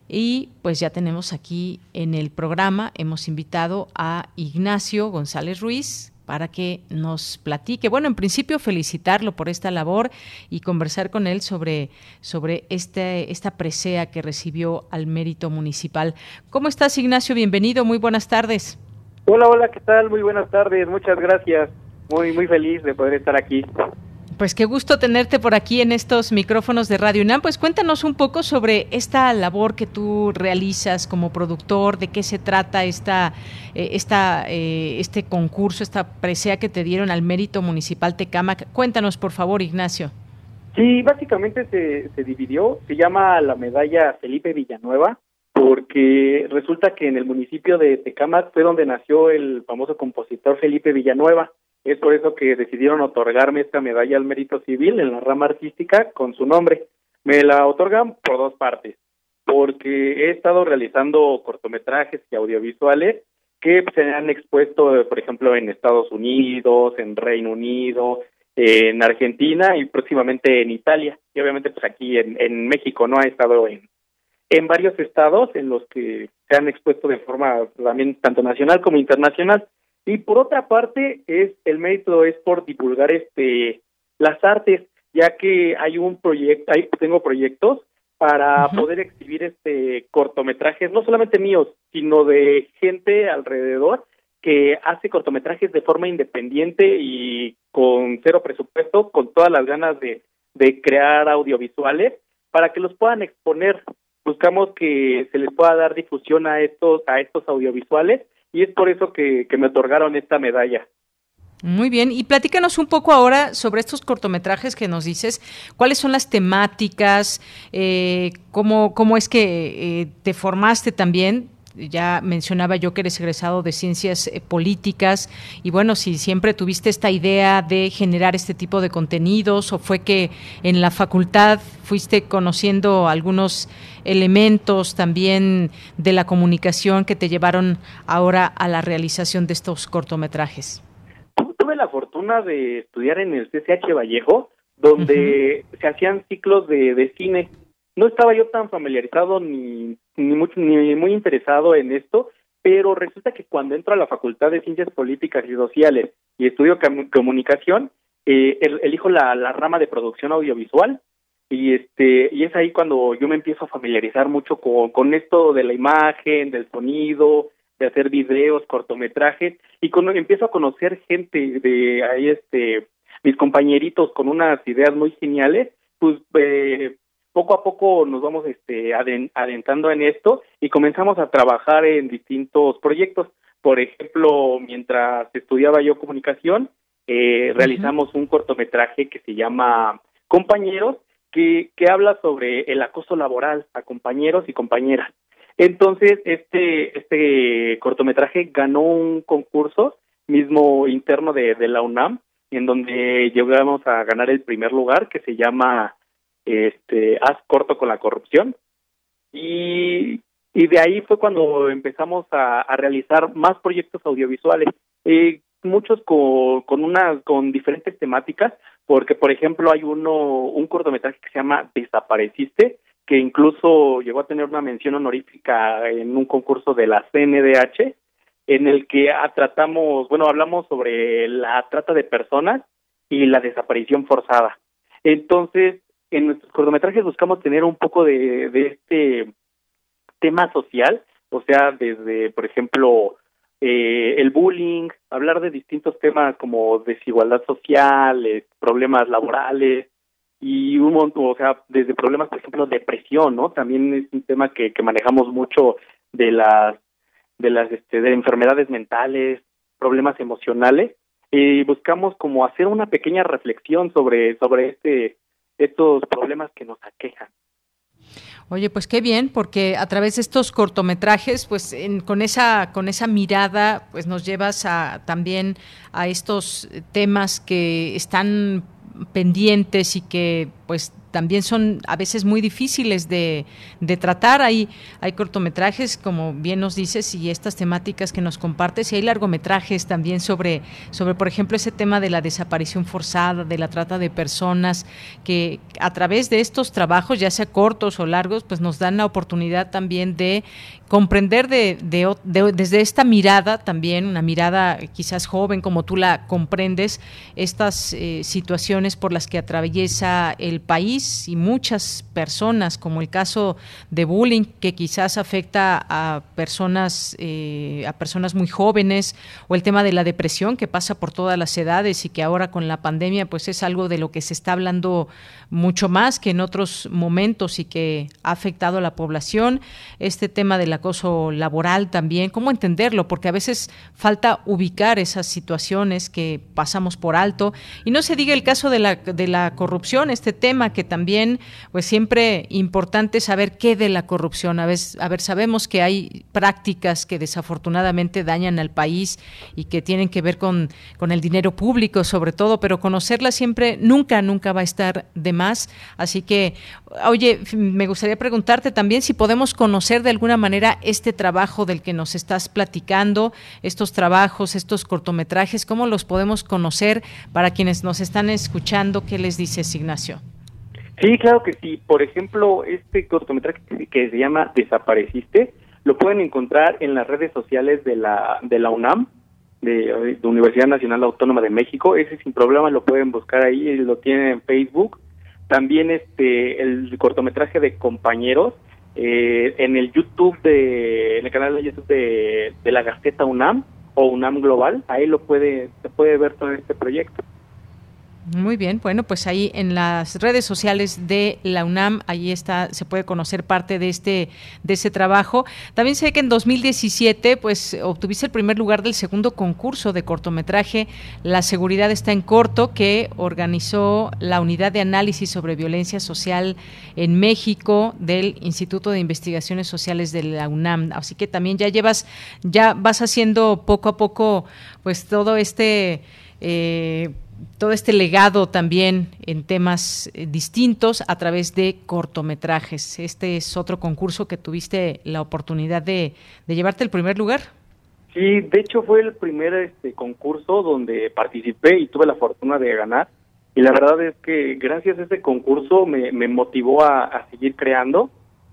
Y pues ya tenemos aquí en el programa, hemos invitado a Ignacio González Ruiz, para que nos platique. Bueno, en principio felicitarlo por esta labor y conversar con él sobre, sobre este, esta presea que recibió al mérito municipal. ¿Cómo estás, Ignacio? Bienvenido, muy buenas tardes. Hola, hola, ¿qué tal? Muy buenas tardes, muchas gracias. Muy, muy feliz de poder estar aquí. Pues qué gusto tenerte por aquí en estos micrófonos de Radio UNAM. Pues cuéntanos un poco sobre esta labor que tú realizas como productor, de qué se trata esta, eh, esta, eh, este concurso, esta presea que te dieron al mérito municipal Tecámac. Cuéntanos, por favor, Ignacio. Sí, básicamente se, dividió, se llama la medalla Felipe Villanueva, porque resulta que en el municipio de Tecámac fue donde nació el famoso compositor Felipe Villanueva es por eso que decidieron otorgarme esta medalla al mérito civil en la rama artística con su nombre. Me la otorgan por dos partes, porque he estado realizando cortometrajes y audiovisuales que se han expuesto, por ejemplo, en Estados Unidos, en Reino Unido, en Argentina y próximamente en Italia. Y obviamente, pues aquí en, en México, ¿no? Ha estado en, en varios estados en los que se han expuesto de forma también tanto nacional como internacional. Y por otra parte, es el mérito es por divulgar este las artes. ya que hay un proyecto, ahí tengo proyectos para poder exhibir este cortometrajes, no solamente míos, sino de gente alrededor que hace cortometrajes de forma independiente y con cero presupuesto, con todas las ganas de, de crear audiovisuales para que los puedan exponer. Buscamos que se les pueda dar difusión a estos, a estos audiovisuales y es por eso que, me otorgaron esta medalla. Muy bien, y platícanos un poco ahora sobre estos cortometrajes que nos dices, cuáles son las temáticas, eh, cómo, cómo es que eh, te formaste también ya mencionaba yo que eres egresado de ciencias eh, políticas y bueno, si siempre tuviste esta idea de generar este tipo de contenidos o fue que en la facultad fuiste conociendo algunos elementos también de la comunicación que te llevaron ahora a la realización de estos cortometrajes. Tuve la fortuna de estudiar en el CCH Vallejo, donde se hacían ciclos de, de cine no estaba yo tan familiarizado ni, ni, mucho, ni muy interesado en esto, pero resulta que cuando entro a la Facultad de Ciencias Políticas y Sociales y estudio comunicación, eh, elijo la, la rama de producción audiovisual. Y este y es ahí cuando yo me empiezo a familiarizar mucho con, con esto de la imagen, del sonido, de hacer videos, cortometrajes y cuando empiezo a conocer gente de ahí este mis compañeritos con unas ideas muy geniales, pues eh, poco a poco nos vamos este, adentrando en esto y comenzamos a trabajar en distintos proyectos. Por ejemplo, mientras estudiaba yo comunicación, eh, realizamos un cortometraje que se llama Compañeros, que, que habla sobre el acoso laboral a compañeros y compañeras. Entonces, este, este cortometraje ganó un concurso mismo interno de, de la UNAM, en donde llegamos a ganar el primer lugar, que se llama este, haz corto con la corrupción. Y, y de ahí fue cuando empezamos a, a realizar más proyectos audiovisuales, eh, muchos con, con, una, con diferentes temáticas, porque por ejemplo hay uno, un cortometraje que se llama Desapareciste, que incluso llegó a tener una mención honorífica en un concurso de la CNDH, en el que tratamos, bueno, hablamos sobre la trata de personas y la desaparición forzada. Entonces, en nuestros cortometrajes buscamos tener un poco de, de este tema social, o sea, desde, por ejemplo, eh, el bullying, hablar de distintos temas como desigualdad social, eh, problemas laborales y un montón, o sea, desde problemas, por ejemplo, depresión, ¿no? También es un tema que, que manejamos mucho de las de las este, de enfermedades mentales, problemas emocionales y buscamos como hacer una pequeña reflexión sobre sobre este estos problemas que nos aquejan. Oye, pues qué bien, porque a través de estos cortometrajes, pues con esa con esa mirada, pues nos llevas a también a estos temas que están pendientes y que pues también son a veces muy difíciles de, de, tratar. Hay, hay cortometrajes, como bien nos dices, y estas temáticas que nos compartes, y hay largometrajes también sobre, sobre, por ejemplo, ese tema de la desaparición forzada, de la trata de personas, que a través de estos trabajos, ya sea cortos o largos, pues nos dan la oportunidad también de comprender de, desde esta mirada también, una mirada quizás joven como tú la comprendes, estas eh, situaciones por las que atraviesa el país y muchas personas, como el caso de bullying que quizás afecta a personas, eh, a personas muy jóvenes, o el tema de la depresión que pasa por todas las edades y que ahora con la pandemia pues es algo de lo que se está hablando mucho más que en otros momentos y que ha afectado a la población. Este tema del acoso laboral también, ¿cómo entenderlo? Porque a veces falta ubicar esas situaciones que pasamos por alto. Y no se diga el caso de la, de la corrupción, este tema que también, pues siempre importante saber qué de la corrupción. A ver, a ver, sabemos que hay prácticas que desafortunadamente dañan al país y que tienen que ver con, con el dinero público sobre todo, pero conocerla siempre nunca, nunca va a estar de más Así que, oye, me gustaría preguntarte también si podemos conocer de alguna manera este trabajo del que nos estás platicando, estos trabajos, estos cortometrajes, ¿cómo los podemos conocer para quienes nos están escuchando? ¿Qué les dices, Ignacio? Sí, claro que sí. Por ejemplo, este cortometraje que se llama Desapareciste, lo pueden encontrar en las redes sociales de la, de la UNAM, de, Universidad Nacional Autónoma de México. Ese sin problema lo pueden buscar ahí, lo tienen en Facebook también este el cortometraje de compañeros eh, en el YouTube de el canal de YouTube de, de la Gaceta UNAM o UNAM Global, ahí lo puede se puede ver todo este proyecto. Muy bien, bueno, pues ahí en las redes sociales de la UNAM, ahí está, se puede conocer parte de este, de ese trabajo. También sé que en 2017, pues obtuviste el primer lugar del segundo concurso de cortometraje La seguridad está en corto, que organizó la Unidad de Análisis sobre Violencia Social en México del Instituto de Investigaciones Sociales de la UNAM. Así que también ya llevas, ya vas haciendo poco a poco, pues todo este eh, todo este legado también en temas eh, distintos a través de cortometrajes. Este es otro concurso que tuviste la oportunidad de, llevarte el primer lugar. Sí, de hecho fue el primer este, concurso donde participé y tuve la fortuna de ganar. Y la verdad es que gracias a ese concurso me, motivó a, seguir creando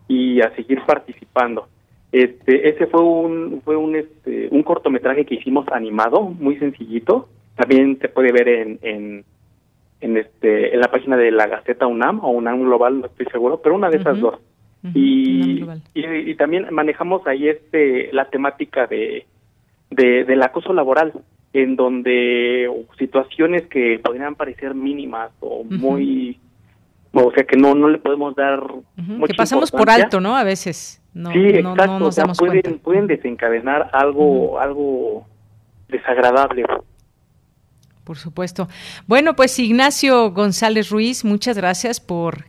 y a seguir participando. Este, ese fue un fue un este, un cortometraje que hicimos animado, muy sencillito, también se puede ver en, en, en, este, en la página de la Gaceta UNAM o UNAM Global, no estoy seguro, pero una de esas dos. y, y, también manejamos ahí este la temática de, de del acoso laboral en donde situaciones que podrían parecer mínimas o muy o sea que no no le podemos dar que pasamos por alto no a veces. No, sí exacto pueden pueden desencadenar algo algo desagradable por supuesto. Bueno, pues Ignacio González Ruiz, muchas gracias por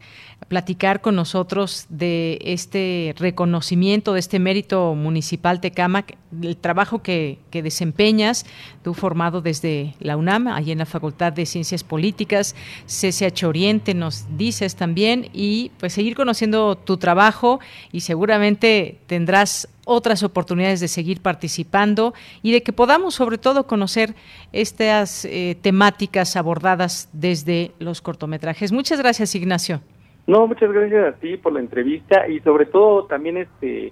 platicar con nosotros de este reconocimiento, de este mérito municipal Tecámac, el trabajo que, que, desempeñas, tú formado desde la UNAM, ahí en la Facultad de Ciencias Políticas, CCH Oriente nos dices también, y pues seguir conociendo tu trabajo y seguramente tendrás otras oportunidades de seguir participando y de que podamos sobre todo conocer estas eh, temáticas abordadas desde los cortometrajes. Muchas gracias, Ignacio. No, muchas gracias a ti por la entrevista y sobre todo también este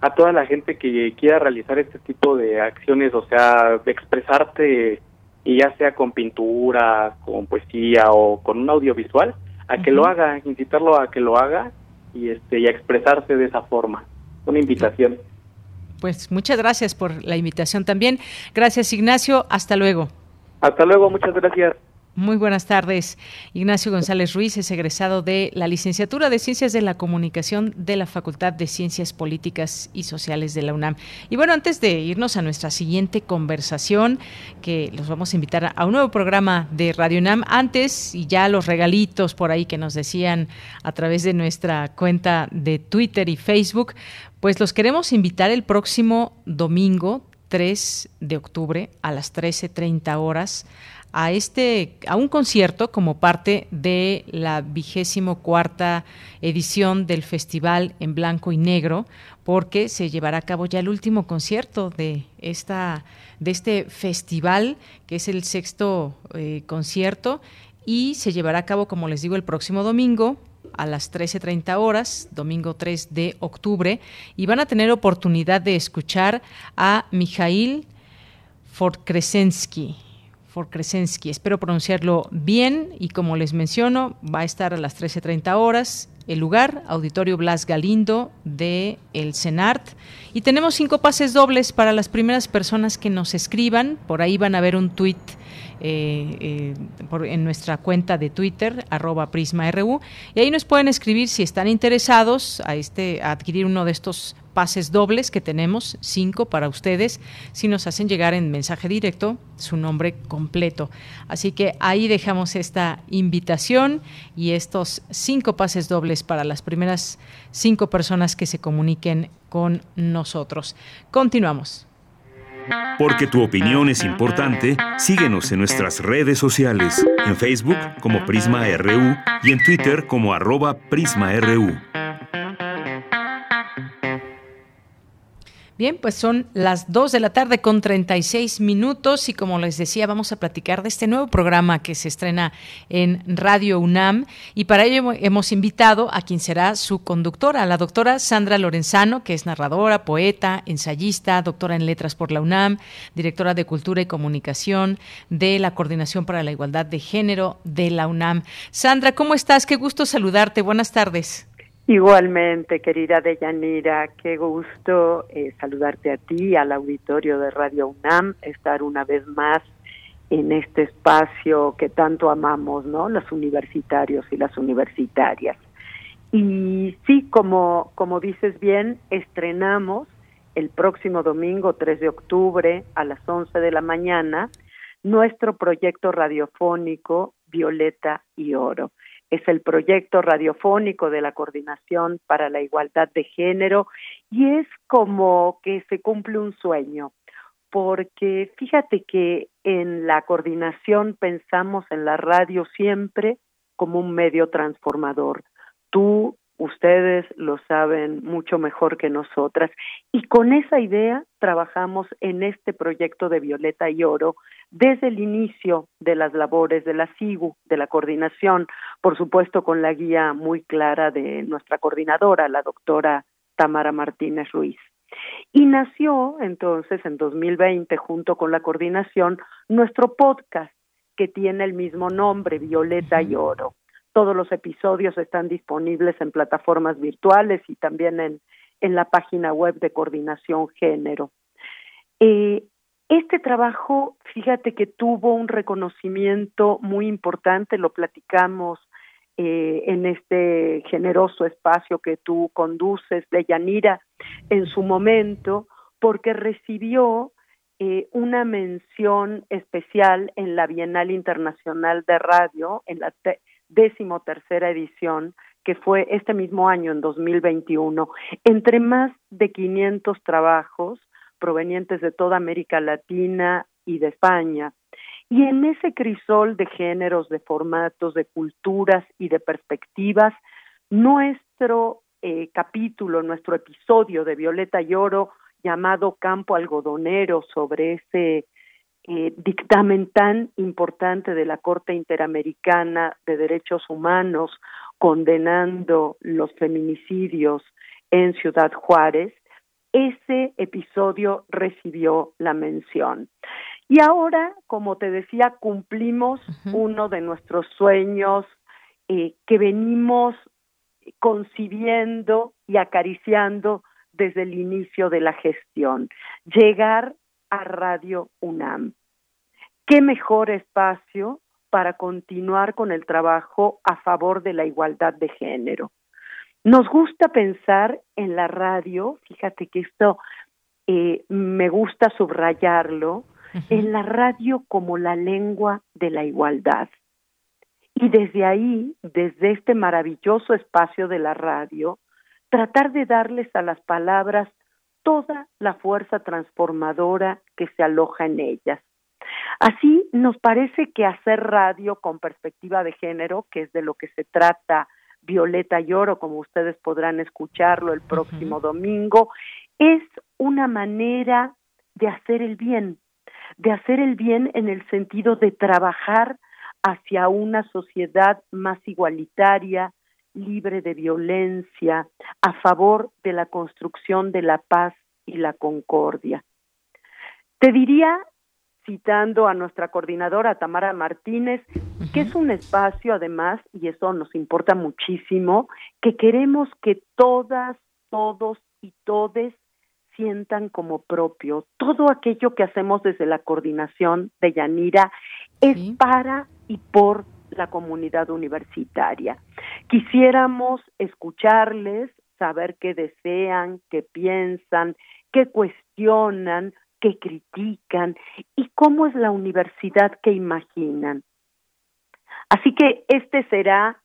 a toda la gente que quiera realizar este tipo de acciones, o sea, de expresarte y ya sea con pintura, con poesía o con un audiovisual, a que lo haga, incitarlo a que lo haga y este y a expresarse de esa forma. Una invitación. Pues muchas gracias por la invitación también. Gracias Ignacio, hasta luego. Hasta luego, muchas gracias. Muy buenas tardes. Ignacio González Ruiz es egresado de la licenciatura de Ciencias de la Comunicación de la Facultad de Ciencias Políticas y Sociales de la UNAM. Y bueno, antes de irnos a nuestra siguiente conversación, que los vamos a invitar a un nuevo programa de Radio UNAM, antes y ya los regalitos por ahí que nos decían a través de nuestra cuenta de Twitter y Facebook, pues los queremos invitar el próximo domingo 3 de octubre a las 13.30 horas a este a un concierto como parte de la vigésimo cuarta edición del festival en blanco y negro porque se llevará a cabo ya el último concierto de esta de este festival que es el sexto eh, concierto y se llevará a cabo como les digo el próximo domingo a las 13.30 horas, domingo 3 de octubre, y van a tener oportunidad de escuchar a Mijail Forkresensky for Espero pronunciarlo bien y como les menciono, va a estar a las 13.30 horas. El lugar, Auditorio Blas Galindo de El CENART. Y tenemos cinco pases dobles para las primeras personas que nos escriban. Por ahí van a ver un tuit eh, eh, en nuestra cuenta de Twitter, arroba PrismaRU. Y ahí nos pueden escribir si están interesados a, este, a adquirir uno de estos pases dobles que tenemos, cinco para ustedes, si nos hacen llegar en mensaje directo su nombre completo. Así que ahí dejamos esta invitación y estos cinco pases dobles para las primeras cinco personas que se comuniquen con nosotros. Continuamos. Porque tu opinión es importante, síguenos en nuestras redes sociales, en Facebook como Prisma RU y en Twitter como arroba PrismaRU. Bien, pues son las 2 de la tarde con 36 minutos y como les decía, vamos a platicar de este nuevo programa que se estrena en Radio UNAM y para ello hemos invitado a quien será su conductora, la doctora Sandra Lorenzano, que es narradora, poeta, ensayista, doctora en letras por la UNAM, directora de Cultura y Comunicación de la Coordinación para la Igualdad de Género de la UNAM. Sandra, ¿cómo estás? Qué gusto saludarte. Buenas tardes. Igualmente, querida Deyanira, qué gusto eh, saludarte a ti, al auditorio de Radio UNAM, estar una vez más en este espacio que tanto amamos, ¿no? Los universitarios y las universitarias. Y sí, como, como dices bien, estrenamos el próximo domingo 3 de octubre a las 11 de la mañana nuestro proyecto radiofónico Violeta y Oro es el proyecto radiofónico de la Coordinación para la Igualdad de Género y es como que se cumple un sueño, porque fíjate que en la coordinación pensamos en la radio siempre como un medio transformador. Tú ustedes lo saben mucho mejor que nosotras. Y con esa idea trabajamos en este proyecto de Violeta y Oro desde el inicio de las labores de la SIGU, de la coordinación, por supuesto con la guía muy clara de nuestra coordinadora, la doctora Tamara Martínez Ruiz. Y nació entonces en 2020, junto con la coordinación, nuestro podcast que tiene el mismo nombre, Violeta y Oro. Todos los episodios están disponibles en plataformas virtuales y también en, en la página web de Coordinación Género. Eh, este trabajo, fíjate que tuvo un reconocimiento muy importante, lo platicamos eh, en este generoso espacio que tú conduces de Yanira en su momento, porque recibió eh, una mención especial en la Bienal Internacional de Radio, en la décimo tercera edición, que fue este mismo año, en 2021, entre más de 500 trabajos provenientes de toda América Latina y de España. Y en ese crisol de géneros, de formatos, de culturas y de perspectivas, nuestro eh, capítulo, nuestro episodio de Violeta y Oro, llamado Campo Algodonero, sobre ese eh, dictamen tan importante de la Corte Interamericana de Derechos Humanos condenando los feminicidios en Ciudad Juárez, ese episodio recibió la mención. Y ahora, como te decía, cumplimos uno de nuestros sueños eh, que venimos concibiendo y acariciando desde el inicio de la gestión, llegar a Radio UNAM. ¿Qué mejor espacio para continuar con el trabajo a favor de la igualdad de género? Nos gusta pensar en la radio, fíjate que esto eh, me gusta subrayarlo, en la radio como la lengua de la igualdad. Y desde ahí, desde este maravilloso espacio de la radio, tratar de darles a las palabras toda la fuerza transformadora que se aloja en ellas. Así nos parece que hacer radio con perspectiva de género, que es de lo que se trata Violeta y Oro, como ustedes podrán escucharlo el próximo domingo, es una manera de hacer el bien, de hacer el bien en el sentido de trabajar hacia una sociedad más igualitaria, libre de violencia, a favor de la construcción de la paz y la concordia. Te diría, citando a nuestra coordinadora Tamara Martínez, que es un espacio además, y eso nos importa muchísimo, que queremos que todas, todos y todes sientan como propio. Todo aquello que hacemos desde la coordinación de Yanira es para y por la comunidad universitaria. Quisiéramos escucharles, saber qué desean, qué piensan, qué cuestionan, qué critican y cómo es la universidad que imaginan. Así que este será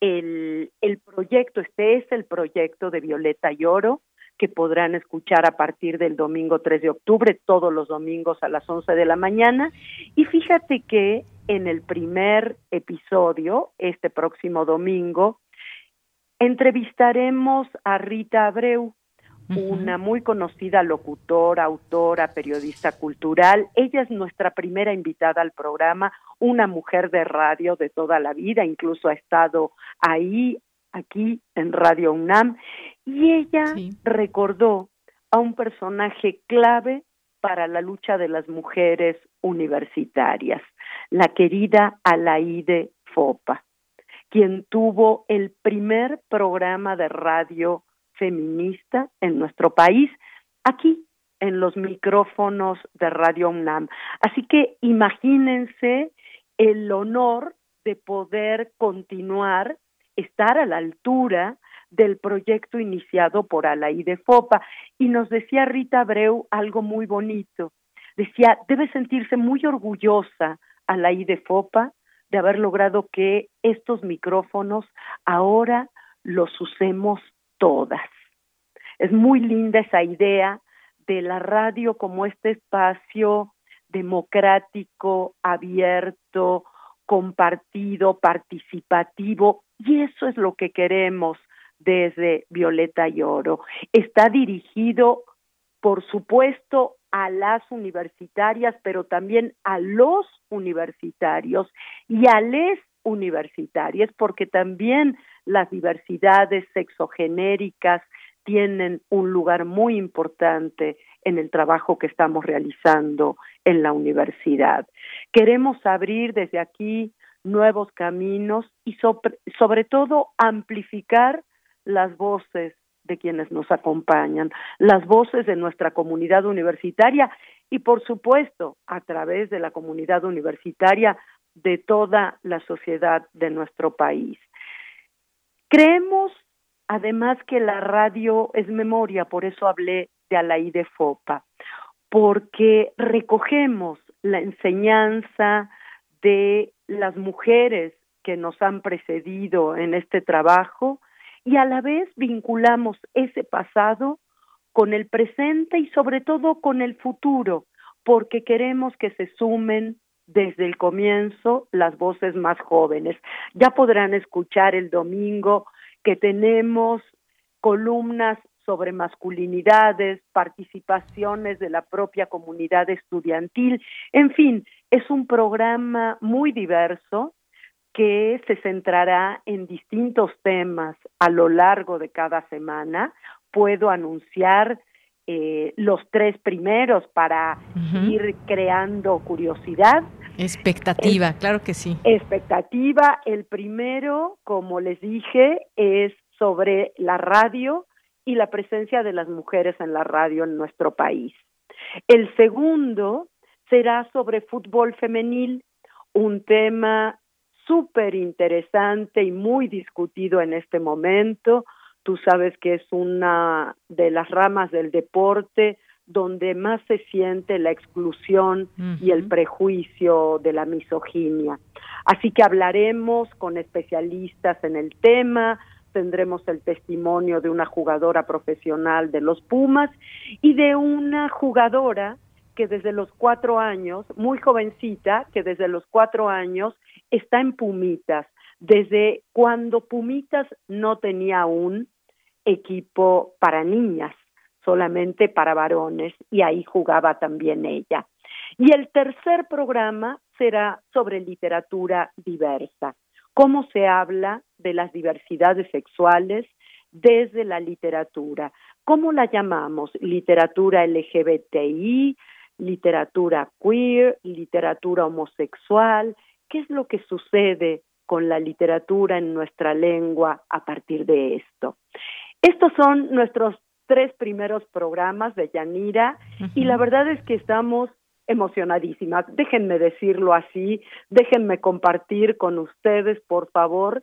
el, el proyecto, este es el proyecto de Violeta y Oro, que podrán escuchar a partir del domingo 3 de octubre, todos los domingos a las 11 de la mañana. Y fíjate que en el primer episodio, este próximo domingo, entrevistaremos a Rita Abreu, una muy conocida locutora, autora, periodista cultural. Ella es nuestra primera invitada al programa, una mujer de radio de toda la vida, incluso ha estado ahí, aquí en Radio UNAM, y ella recordó a un personaje clave para la lucha de las mujeres universitarias, la querida Alaide Fopa, quien tuvo el primer programa de radio feminista en nuestro país, aquí en los micrófonos de Radio UNAM. Así que imagínense el honor de poder continuar, estar a la altura del proyecto iniciado por Alaide Fopa. Y nos decía Rita Abreu algo muy bonito. Decía, debe sentirse muy orgullosa Alaide Fopa de haber logrado que estos micrófonos ahora los usemos todas. Es muy linda esa idea de la radio como este espacio democrático, abierto, compartido, participativo, y eso es lo que queremos desde Violeta y Oro. Está dirigido, por supuesto, a las universitarias, pero también a los universitarios y a les universitarias, porque también las diversidades sexogenéricas tienen un lugar muy importante en el trabajo que estamos realizando en la universidad. Queremos abrir desde aquí nuevos caminos y sobre, sobre todo amplificar las voces de quienes nos acompañan, las voces de nuestra comunidad universitaria y por supuesto a través de la comunidad universitaria de toda la sociedad de nuestro país. Creemos además que la radio es memoria, por eso hablé de Alaide Fopa, porque recogemos la enseñanza de las mujeres que nos han precedido en este trabajo y a la vez vinculamos ese pasado con el presente y sobre todo con el futuro, porque queremos que se sumen desde el comienzo las voces más jóvenes. Ya podrán escuchar el domingo que tenemos columnas sobre masculinidades, participaciones de la propia comunidad estudiantil, en fin, es un programa muy diverso que se centrará en distintos temas a lo largo de cada semana. Puedo anunciar eh, los tres primeros para ir creando curiosidad. Expectativa, claro que sí. Expectativa. El primero, como les dije, es sobre la radio y la presencia de las mujeres en la radio en nuestro país. El segundo será sobre fútbol femenil, un tema súper interesante y muy discutido en este momento. Tú sabes que es una de las ramas del deporte donde más se siente la exclusión y el prejuicio de la misoginia. Así que hablaremos con especialistas en el tema, tendremos el testimonio de una jugadora profesional de los Pumas y de una jugadora que desde los cuatro años, muy jovencita, que desde los cuatro años está en Pumitas, desde cuando Pumitas no tenía un equipo para niñas, solamente para varones, y ahí jugaba también ella. Y el tercer programa será sobre literatura diversa, cómo se habla de las diversidades sexuales desde la literatura. ¿Cómo la llamamos? Literatura LGBTI, literatura queer, literatura homosexual, qué es lo que sucede con la literatura en nuestra lengua a partir de esto. Estos son nuestros tres primeros programas de Yanira y la verdad es que estamos emocionadísimas. Déjenme decirlo así, déjenme compartir con ustedes, por favor,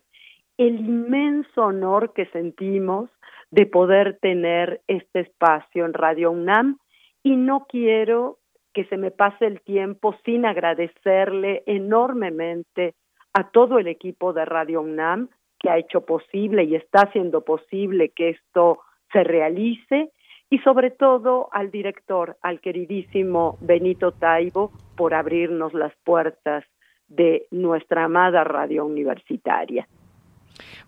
el inmenso honor que sentimos de poder tener este espacio en Radio UNAM y no quiero que se me pase el tiempo sin agradecerle enormemente a todo el equipo de Radio UNAM que ha hecho posible y está haciendo posible que esto se realice y sobre todo al director, al queridísimo Benito Taibo, por abrirnos las puertas de nuestra amada radio universitaria.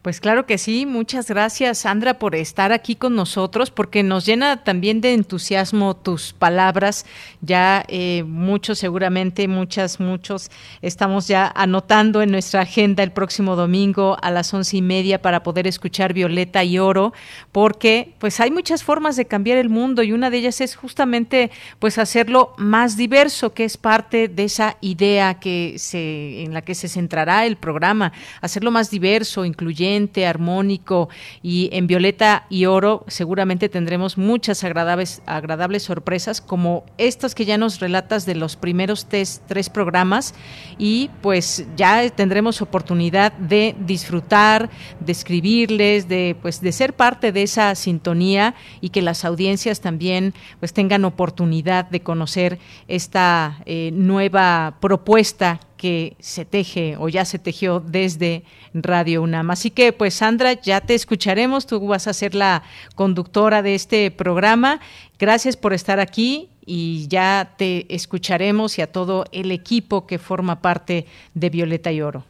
Pues claro que sí, muchas gracias Sandra por estar aquí con nosotros, porque nos llena también de entusiasmo tus palabras. Ya eh, muchos seguramente, muchas, muchos estamos ya anotando en nuestra agenda el próximo domingo a las once y media para poder escuchar Violeta y Oro, porque pues hay muchas formas de cambiar el mundo y una de ellas es justamente pues hacerlo más diverso, que es parte de esa idea que se, en la que se centrará el programa, hacerlo más diverso, incluyente armónico y en violeta y oro seguramente tendremos muchas agradables, agradables sorpresas como estas que ya nos relatas de los primeros tres programas. Y pues ya tendremos oportunidad de disfrutar, de escribirles, de pues de ser parte de esa sintonía y que las audiencias también pues tengan oportunidad de conocer esta eh, nueva propuesta que se teje o ya se tejió desde Radio UNAM. Así que, pues Sandra, ya te escucharemos, tú vas a ser la conductora de este programa. Gracias por estar aquí y ya te escucharemos y a todo el equipo que forma parte de Violeta y Oro.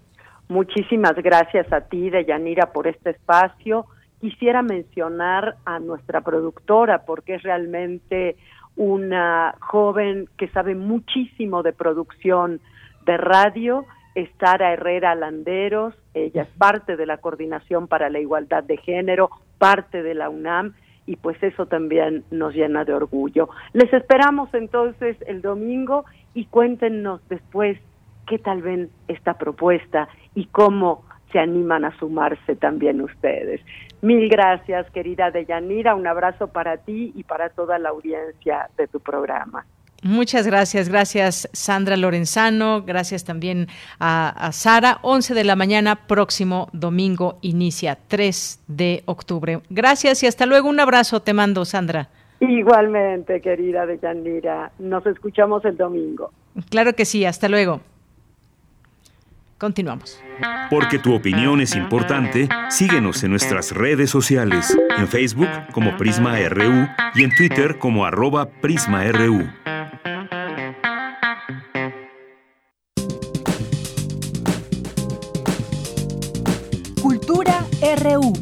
Muchísimas gracias a ti, Deyanira, por este espacio. Quisiera mencionar a nuestra productora porque es realmente una joven que sabe muchísimo de producción de radio, Estara Herrera Landeros, ella es parte de la Coordinación para la Igualdad de Género, parte de la UNAM, y pues eso también nos llena de orgullo. Les esperamos entonces el domingo y cuéntenos después qué tal ven esta propuesta y cómo se animan a sumarse también ustedes. Mil gracias, querida Deyanira, un abrazo para ti y para toda la audiencia de tu programa. Muchas gracias, gracias Sandra Lorenzano, gracias también a, Sara. 11 de la mañana, próximo domingo, inicia 3 de octubre. Gracias y hasta luego. Un abrazo te mando, Sandra. Igualmente, querida Deyanira. Nos escuchamos el domingo. Claro que sí, hasta luego. Continuamos. Porque tu opinión es importante, síguenos en nuestras redes sociales, en Facebook como Prisma RU y en Twitter como arroba PrismaRU. Cultura RU.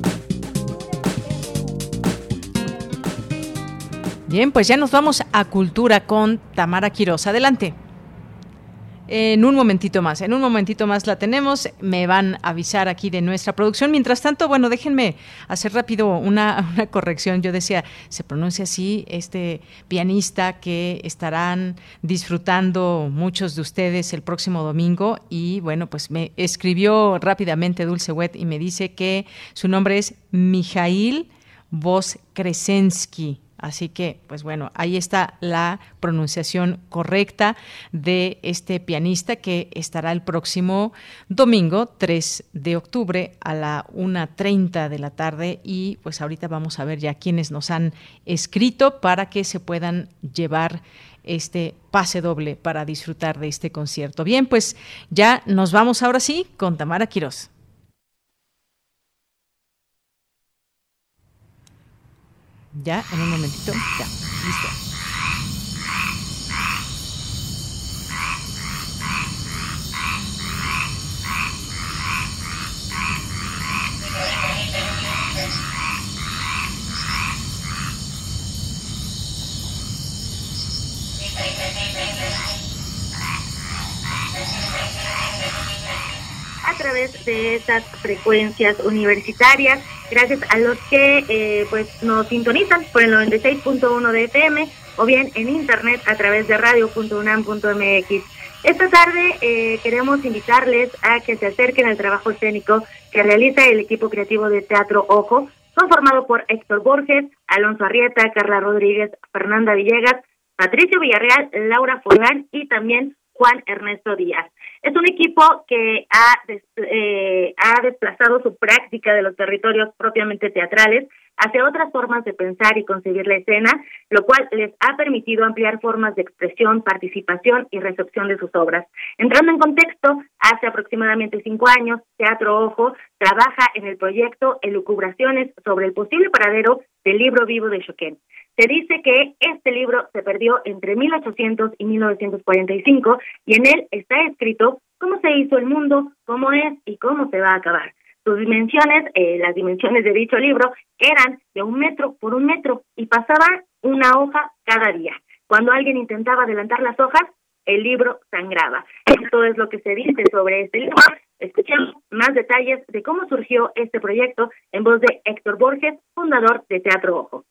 Bien, pues ya nos vamos a Cultura con Tamara Quiroz. Adelante. En un momentito más, en un momentito más la tenemos, me van a avisar aquí de nuestra producción. Mientras tanto, bueno, déjenme hacer rápido una, *laughs* una corrección. Yo decía, se pronuncia así este pianista que estarán disfrutando muchos de ustedes el próximo domingo y bueno, pues me escribió rápidamente Dulce Wet y me dice que su nombre es Mijail Voskresensky. Así que, pues bueno, ahí está la pronunciación correcta de este pianista que estará el próximo domingo, 3 de octubre, a la 1.30 de la tarde. Y pues ahorita vamos a ver ya quienes nos han escrito para que se puedan llevar este pase doble para disfrutar de este concierto. Bien, pues ya nos vamos ahora sí con Tamara Quirós. Ya, en un momentito. Ya, listo. a través de estas frecuencias universitarias gracias a los que eh, pues nos sintonizan por el 96.1 de FM o bien en internet a través de radio.unam.mx. Esta tarde eh, queremos invitarles a que se acerquen al trabajo escénico que realiza el equipo creativo de Teatro Ojo, conformado por Héctor Borges, Alonso Arrieta, Carla Rodríguez, Fernanda Villegas, Patricio Villarreal, Laura Forlán y también Juan Ernesto Díaz. Es un equipo que ha, eh, ha desplazado su práctica de los territorios propiamente teatrales hacia otras formas de pensar y concebir la escena, lo cual les ha permitido ampliar formas de expresión, participación y recepción de sus obras. Entrando en contexto, hace aproximadamente cinco años, Teatro Ojo trabaja en el proyecto Elucubraciones sobre el posible paradero del libro vivo de Choquén. Se dice que este libro se perdió entre 1800 y 1945 y en él está escrito cómo se hizo el mundo, cómo es y cómo se va a acabar. Sus dimensiones, eh, las dimensiones de dicho libro, eran de un metro por un metro y pasaba una hoja cada día. Cuando alguien intentaba adelantar las hojas, el libro sangraba. Esto es lo que se dice sobre este libro. Escuchemos más detalles de cómo surgió este proyecto en voz de Héctor Borges, fundador de Teatro Ojo.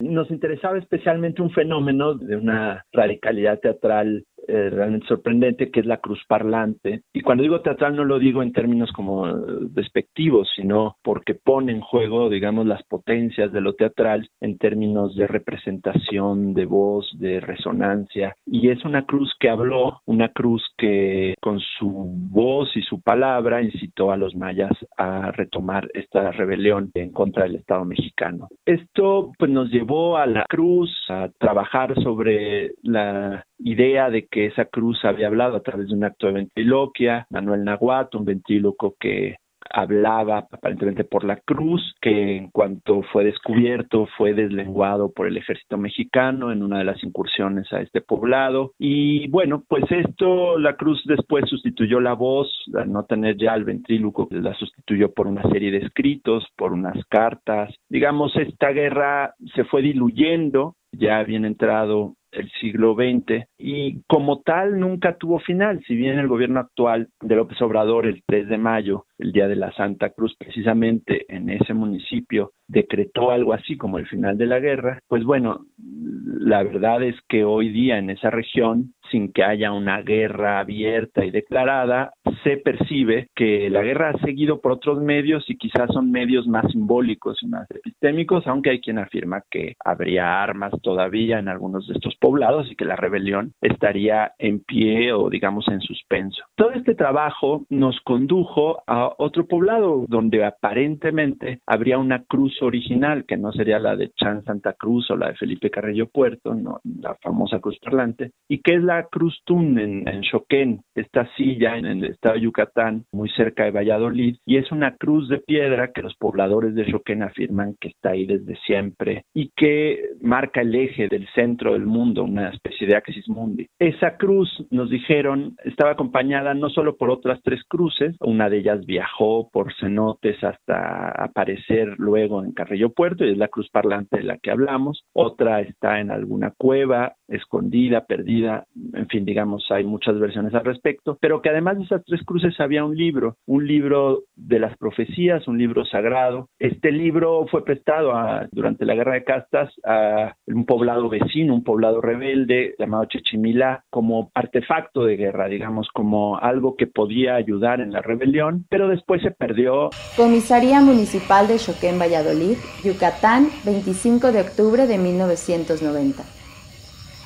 Nos interesaba especialmente un fenómeno de una radicalidad teatral eh, realmente sorprendente, que es la cruz parlante. Y cuando digo teatral no lo digo en términos como despectivos, sino porque pone en juego, digamos, las potencias de lo teatral en términos de representación, de voz, de resonancia. Y es una cruz que habló, una cruz que con su voz y su palabra incitó a los mayas a retomar esta rebelión en contra del Estado mexicano. Esto pues nos llevó a la cruz a trabajar sobre la idea de que esa cruz había hablado a través de un acto de ventriloquia, Manuel Nahuatl, un ventríloco que hablaba aparentemente por la cruz, que en cuanto fue descubierto fue deslenguado por el ejército mexicano en una de las incursiones a este poblado. Y bueno, pues esto, la cruz después sustituyó la voz, al no tener ya el ventríloco, la sustituyó por una serie de escritos, por unas cartas. Digamos, esta guerra se fue diluyendo, ya habían entrado el siglo XX y como tal nunca tuvo final, si bien el gobierno actual de López Obrador el 3 de mayo, el día de la Santa Cruz, precisamente en ese municipio decretó algo así como el final de la guerra, pues bueno, la verdad es que hoy día en esa región, sin que haya una guerra abierta y declarada, se percibe que la guerra ha seguido por otros medios y quizás son medios más simbólicos y más epistémicos, aunque hay quien afirma que habría armas todavía en algunos de estos poblados y que la rebelión estaría en pie o digamos en suspenso. Todo este trabajo nos condujo a otro poblado donde aparentemente habría una cruz original, que no sería la de Chan Santa Cruz o la de Felipe Carrillo Puerto, no, la famosa cruz parlante, y que es la Cruz Tun en, en Choquén, esta silla en el estado de Yucatán, muy cerca de Valladolid, y es una cruz de piedra que los pobladores de Choquén afirman que está ahí desde siempre y que marca el eje del centro del mundo, una especie de axis mundi. Esa cruz, nos dijeron, estaba acompañada no solo por otras tres cruces, una de ellas viajó por cenotes hasta aparecer luego en Carrillo Puerto y es la cruz parlante de la que hablamos. Otra está en alguna cueva, escondida, perdida, en fin, digamos, hay muchas versiones al respecto, pero que además de esas tres cruces había un libro, un libro de las profecías, un libro sagrado. Este libro fue prestado durante la guerra de castas a un poblado vecino, un poblado rebelde llamado Chechimilá, como artefacto de guerra, digamos, como algo que podía ayudar en la rebelión, pero después se perdió. Comisaría Municipal de Choquén, Valladolid Yucatán, 25 de octubre de 1990.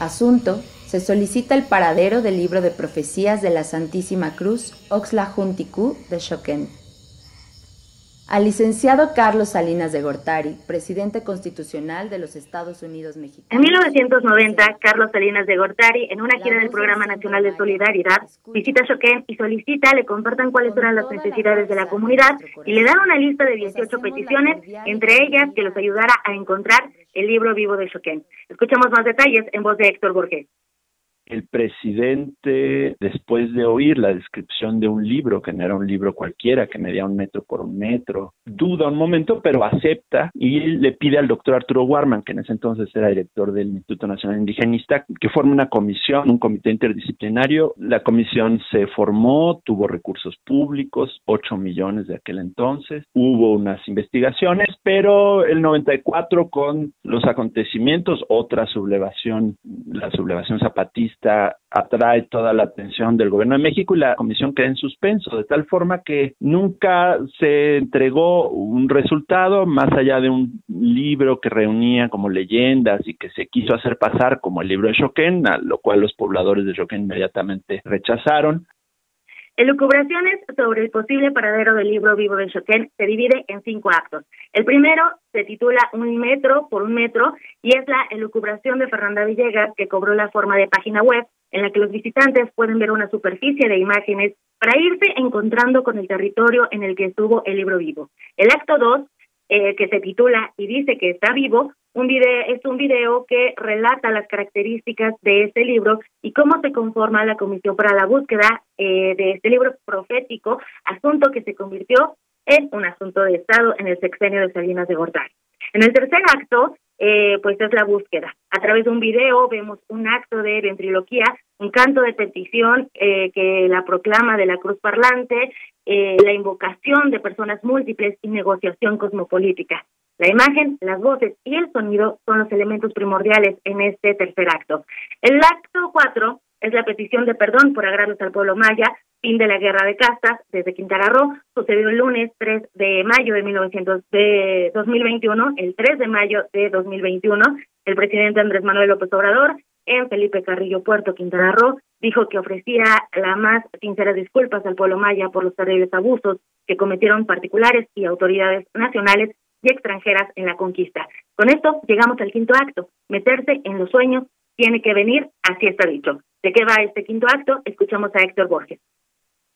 Asunto, se solicita el paradero del libro de profecías de la Santísima Cruz, Oxla Junticú de Choquén. Al licenciado Carlos Salinas de Gortari, presidente constitucional de los Estados Unidos Mexicanos. En 1990, Carlos Salinas de Gortari, en una gira del Programa Nacional de Solidaridad, visita Choquén y solicita le compartan cuáles eran las necesidades de la comunidad y le dan una lista de 18 peticiones, entre ellas que los ayudara a encontrar el libro vivo de Choquén. Escuchamos más detalles en voz de Héctor Borges el presidente, después de oír la descripción de un libro, que no era un libro cualquiera, que medía un metro por un metro, duda un momento, pero acepta y le pide al doctor Arturo Warman, que en ese entonces era director del Instituto Nacional Indigenista, que forme una comisión, un comité interdisciplinario. La comisión se formó, tuvo recursos públicos, 8 millones de aquel entonces, hubo unas investigaciones, pero el 94 con los acontecimientos, otra sublevación, la sublevación zapatista, atrae toda la atención del gobierno de México y la comisión queda en suspenso, de tal forma que nunca se entregó un resultado más allá de un libro que reunía como leyendas y que se quiso hacer pasar como el libro de Choquén, a lo cual los pobladores de Choquén inmediatamente rechazaron. Elucubraciones sobre el posible paradero del libro vivo de Choquén se divide en cinco actos. El primero se titula Un metro por un metro y es la elucubración de Fernanda Villegas que cobró la forma de página web en la que los visitantes pueden ver una superficie de imágenes para irse encontrando con el territorio en el que estuvo el libro vivo. El acto dos, eh, que se titula y dice que está vivo, un video, es un video que relata las características de este libro y cómo se conforma la Comisión para la Búsqueda eh, de este libro profético, asunto que se convirtió en un asunto de Estado en el sexenio de Salinas de Gortari. En el tercer acto, eh, pues es la búsqueda. A través de un video vemos un acto de ventriloquía, un canto de petición eh, que la proclama de la cruz parlante, eh, la invocación de personas múltiples y negociación cosmopolítica. La imagen, las voces y el sonido son los elementos primordiales en este tercer acto. El acto cuatro es la petición de perdón por agravios al pueblo maya, fin de la guerra de castas desde Quintana Roo, sucedió el lunes 3 de mayo de, 1900, de 2021, el 3 de mayo de 2021, el presidente Andrés Manuel López Obrador en Felipe Carrillo Puerto, Quintana Roo, dijo que ofrecía las más sinceras disculpas al pueblo maya por los terribles abusos que cometieron particulares y autoridades nacionales y extranjeras en la conquista. Con esto llegamos al quinto acto, meterse en los sueños tiene que venir, así está dicho. ¿De qué va este quinto acto? Escuchamos a Héctor Borges.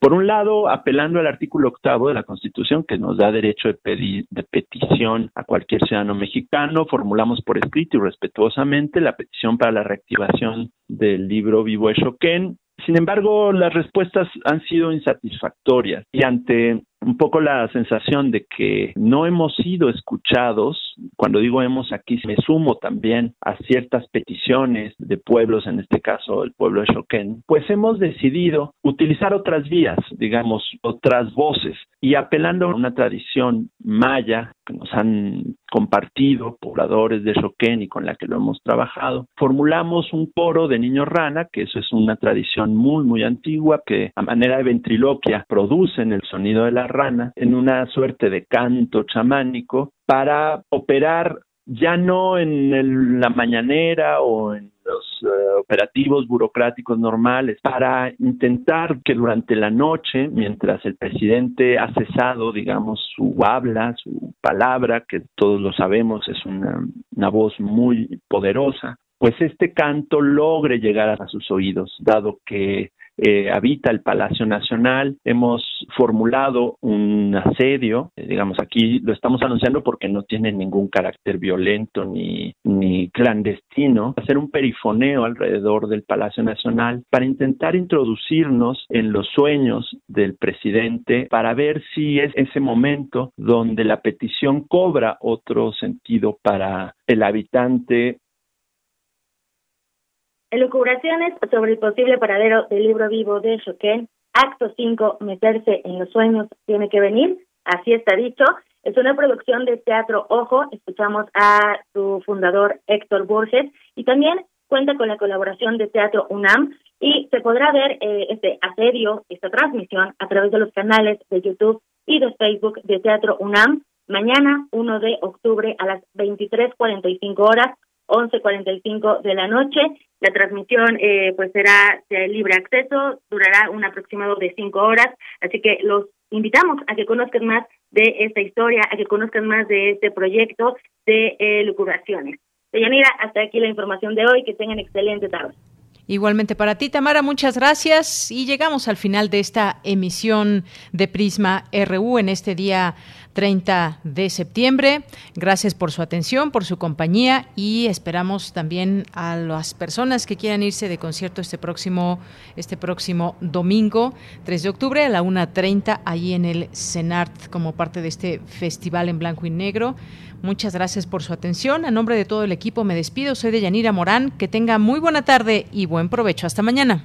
Por un lado, apelando al artículo octavo de la Constitución, que nos da derecho de, pedir, de petición a cualquier ciudadano mexicano, formulamos por escrito y respetuosamente la petición para la reactivación del libro Vivo Eshoquén. Sin embargo, las respuestas han sido insatisfactorias y ante un poco la sensación de que no hemos sido escuchados. Cuando digo hemos aquí me sumo también a ciertas peticiones de pueblos, en este caso el pueblo de Shoken, pues hemos decidido utilizar otras vías, digamos, otras voces y apelando a una tradición maya que nos han compartido pobladores de Shoken y con la que lo hemos trabajado, formulamos un coro de niños rana, que eso es una tradición muy, muy antigua que a manera de ventriloquia producen el sonido de la rana en una suerte de canto chamánico para operar ya no en la mañanera o en los eh, operativos burocráticos normales para intentar que durante la noche, mientras el presidente ha cesado, digamos, su habla, su palabra, que todos lo sabemos es una, una voz muy poderosa, pues este canto logre llegar a sus oídos, dado que eh, habita el Palacio Nacional. Hemos formulado un asedio, eh, digamos aquí lo estamos anunciando porque no tiene ningún carácter violento ni, ni clandestino, hacer un perifoneo alrededor del Palacio Nacional para intentar introducirnos en los sueños del presidente para ver si es ese momento donde la petición cobra otro sentido para el habitante Elucubraciones sobre el posible paradero del libro vivo de Shoken. Acto 5, meterse en los sueños tiene que venir. Así está dicho. Es una producción de Teatro Ojo. Escuchamos a su fundador Héctor Borges y también cuenta con la colaboración de Teatro UNAM y se podrá ver eh, este asedio, esta transmisión a través de los canales de YouTube y de Facebook de Teatro UNAM mañana 1 de octubre a las 23:45 horas 11.45 de la noche. La transmisión eh, pues será de libre acceso, durará un aproximado de cinco horas, así que los invitamos a que conozcan más de esta historia, a que conozcan más de este proyecto de eh, lucuraciones. Deyanira, hasta aquí la información de hoy, que tengan excelente tarde. Igualmente para ti, Tamara, muchas gracias. Y llegamos al final de esta emisión de Prisma RU en este día 30 de septiembre. Gracias por su atención, por su compañía y esperamos también a las personas que quieran irse de concierto este próximo, este próximo domingo, 3 de octubre a la 1.30, ahí en el CENART, como parte de este festival en blanco y negro. Muchas gracias por su atención. A nombre de todo el equipo me despido. Soy de Yanira Morán. Que tenga muy buena tarde y buen provecho. Hasta mañana.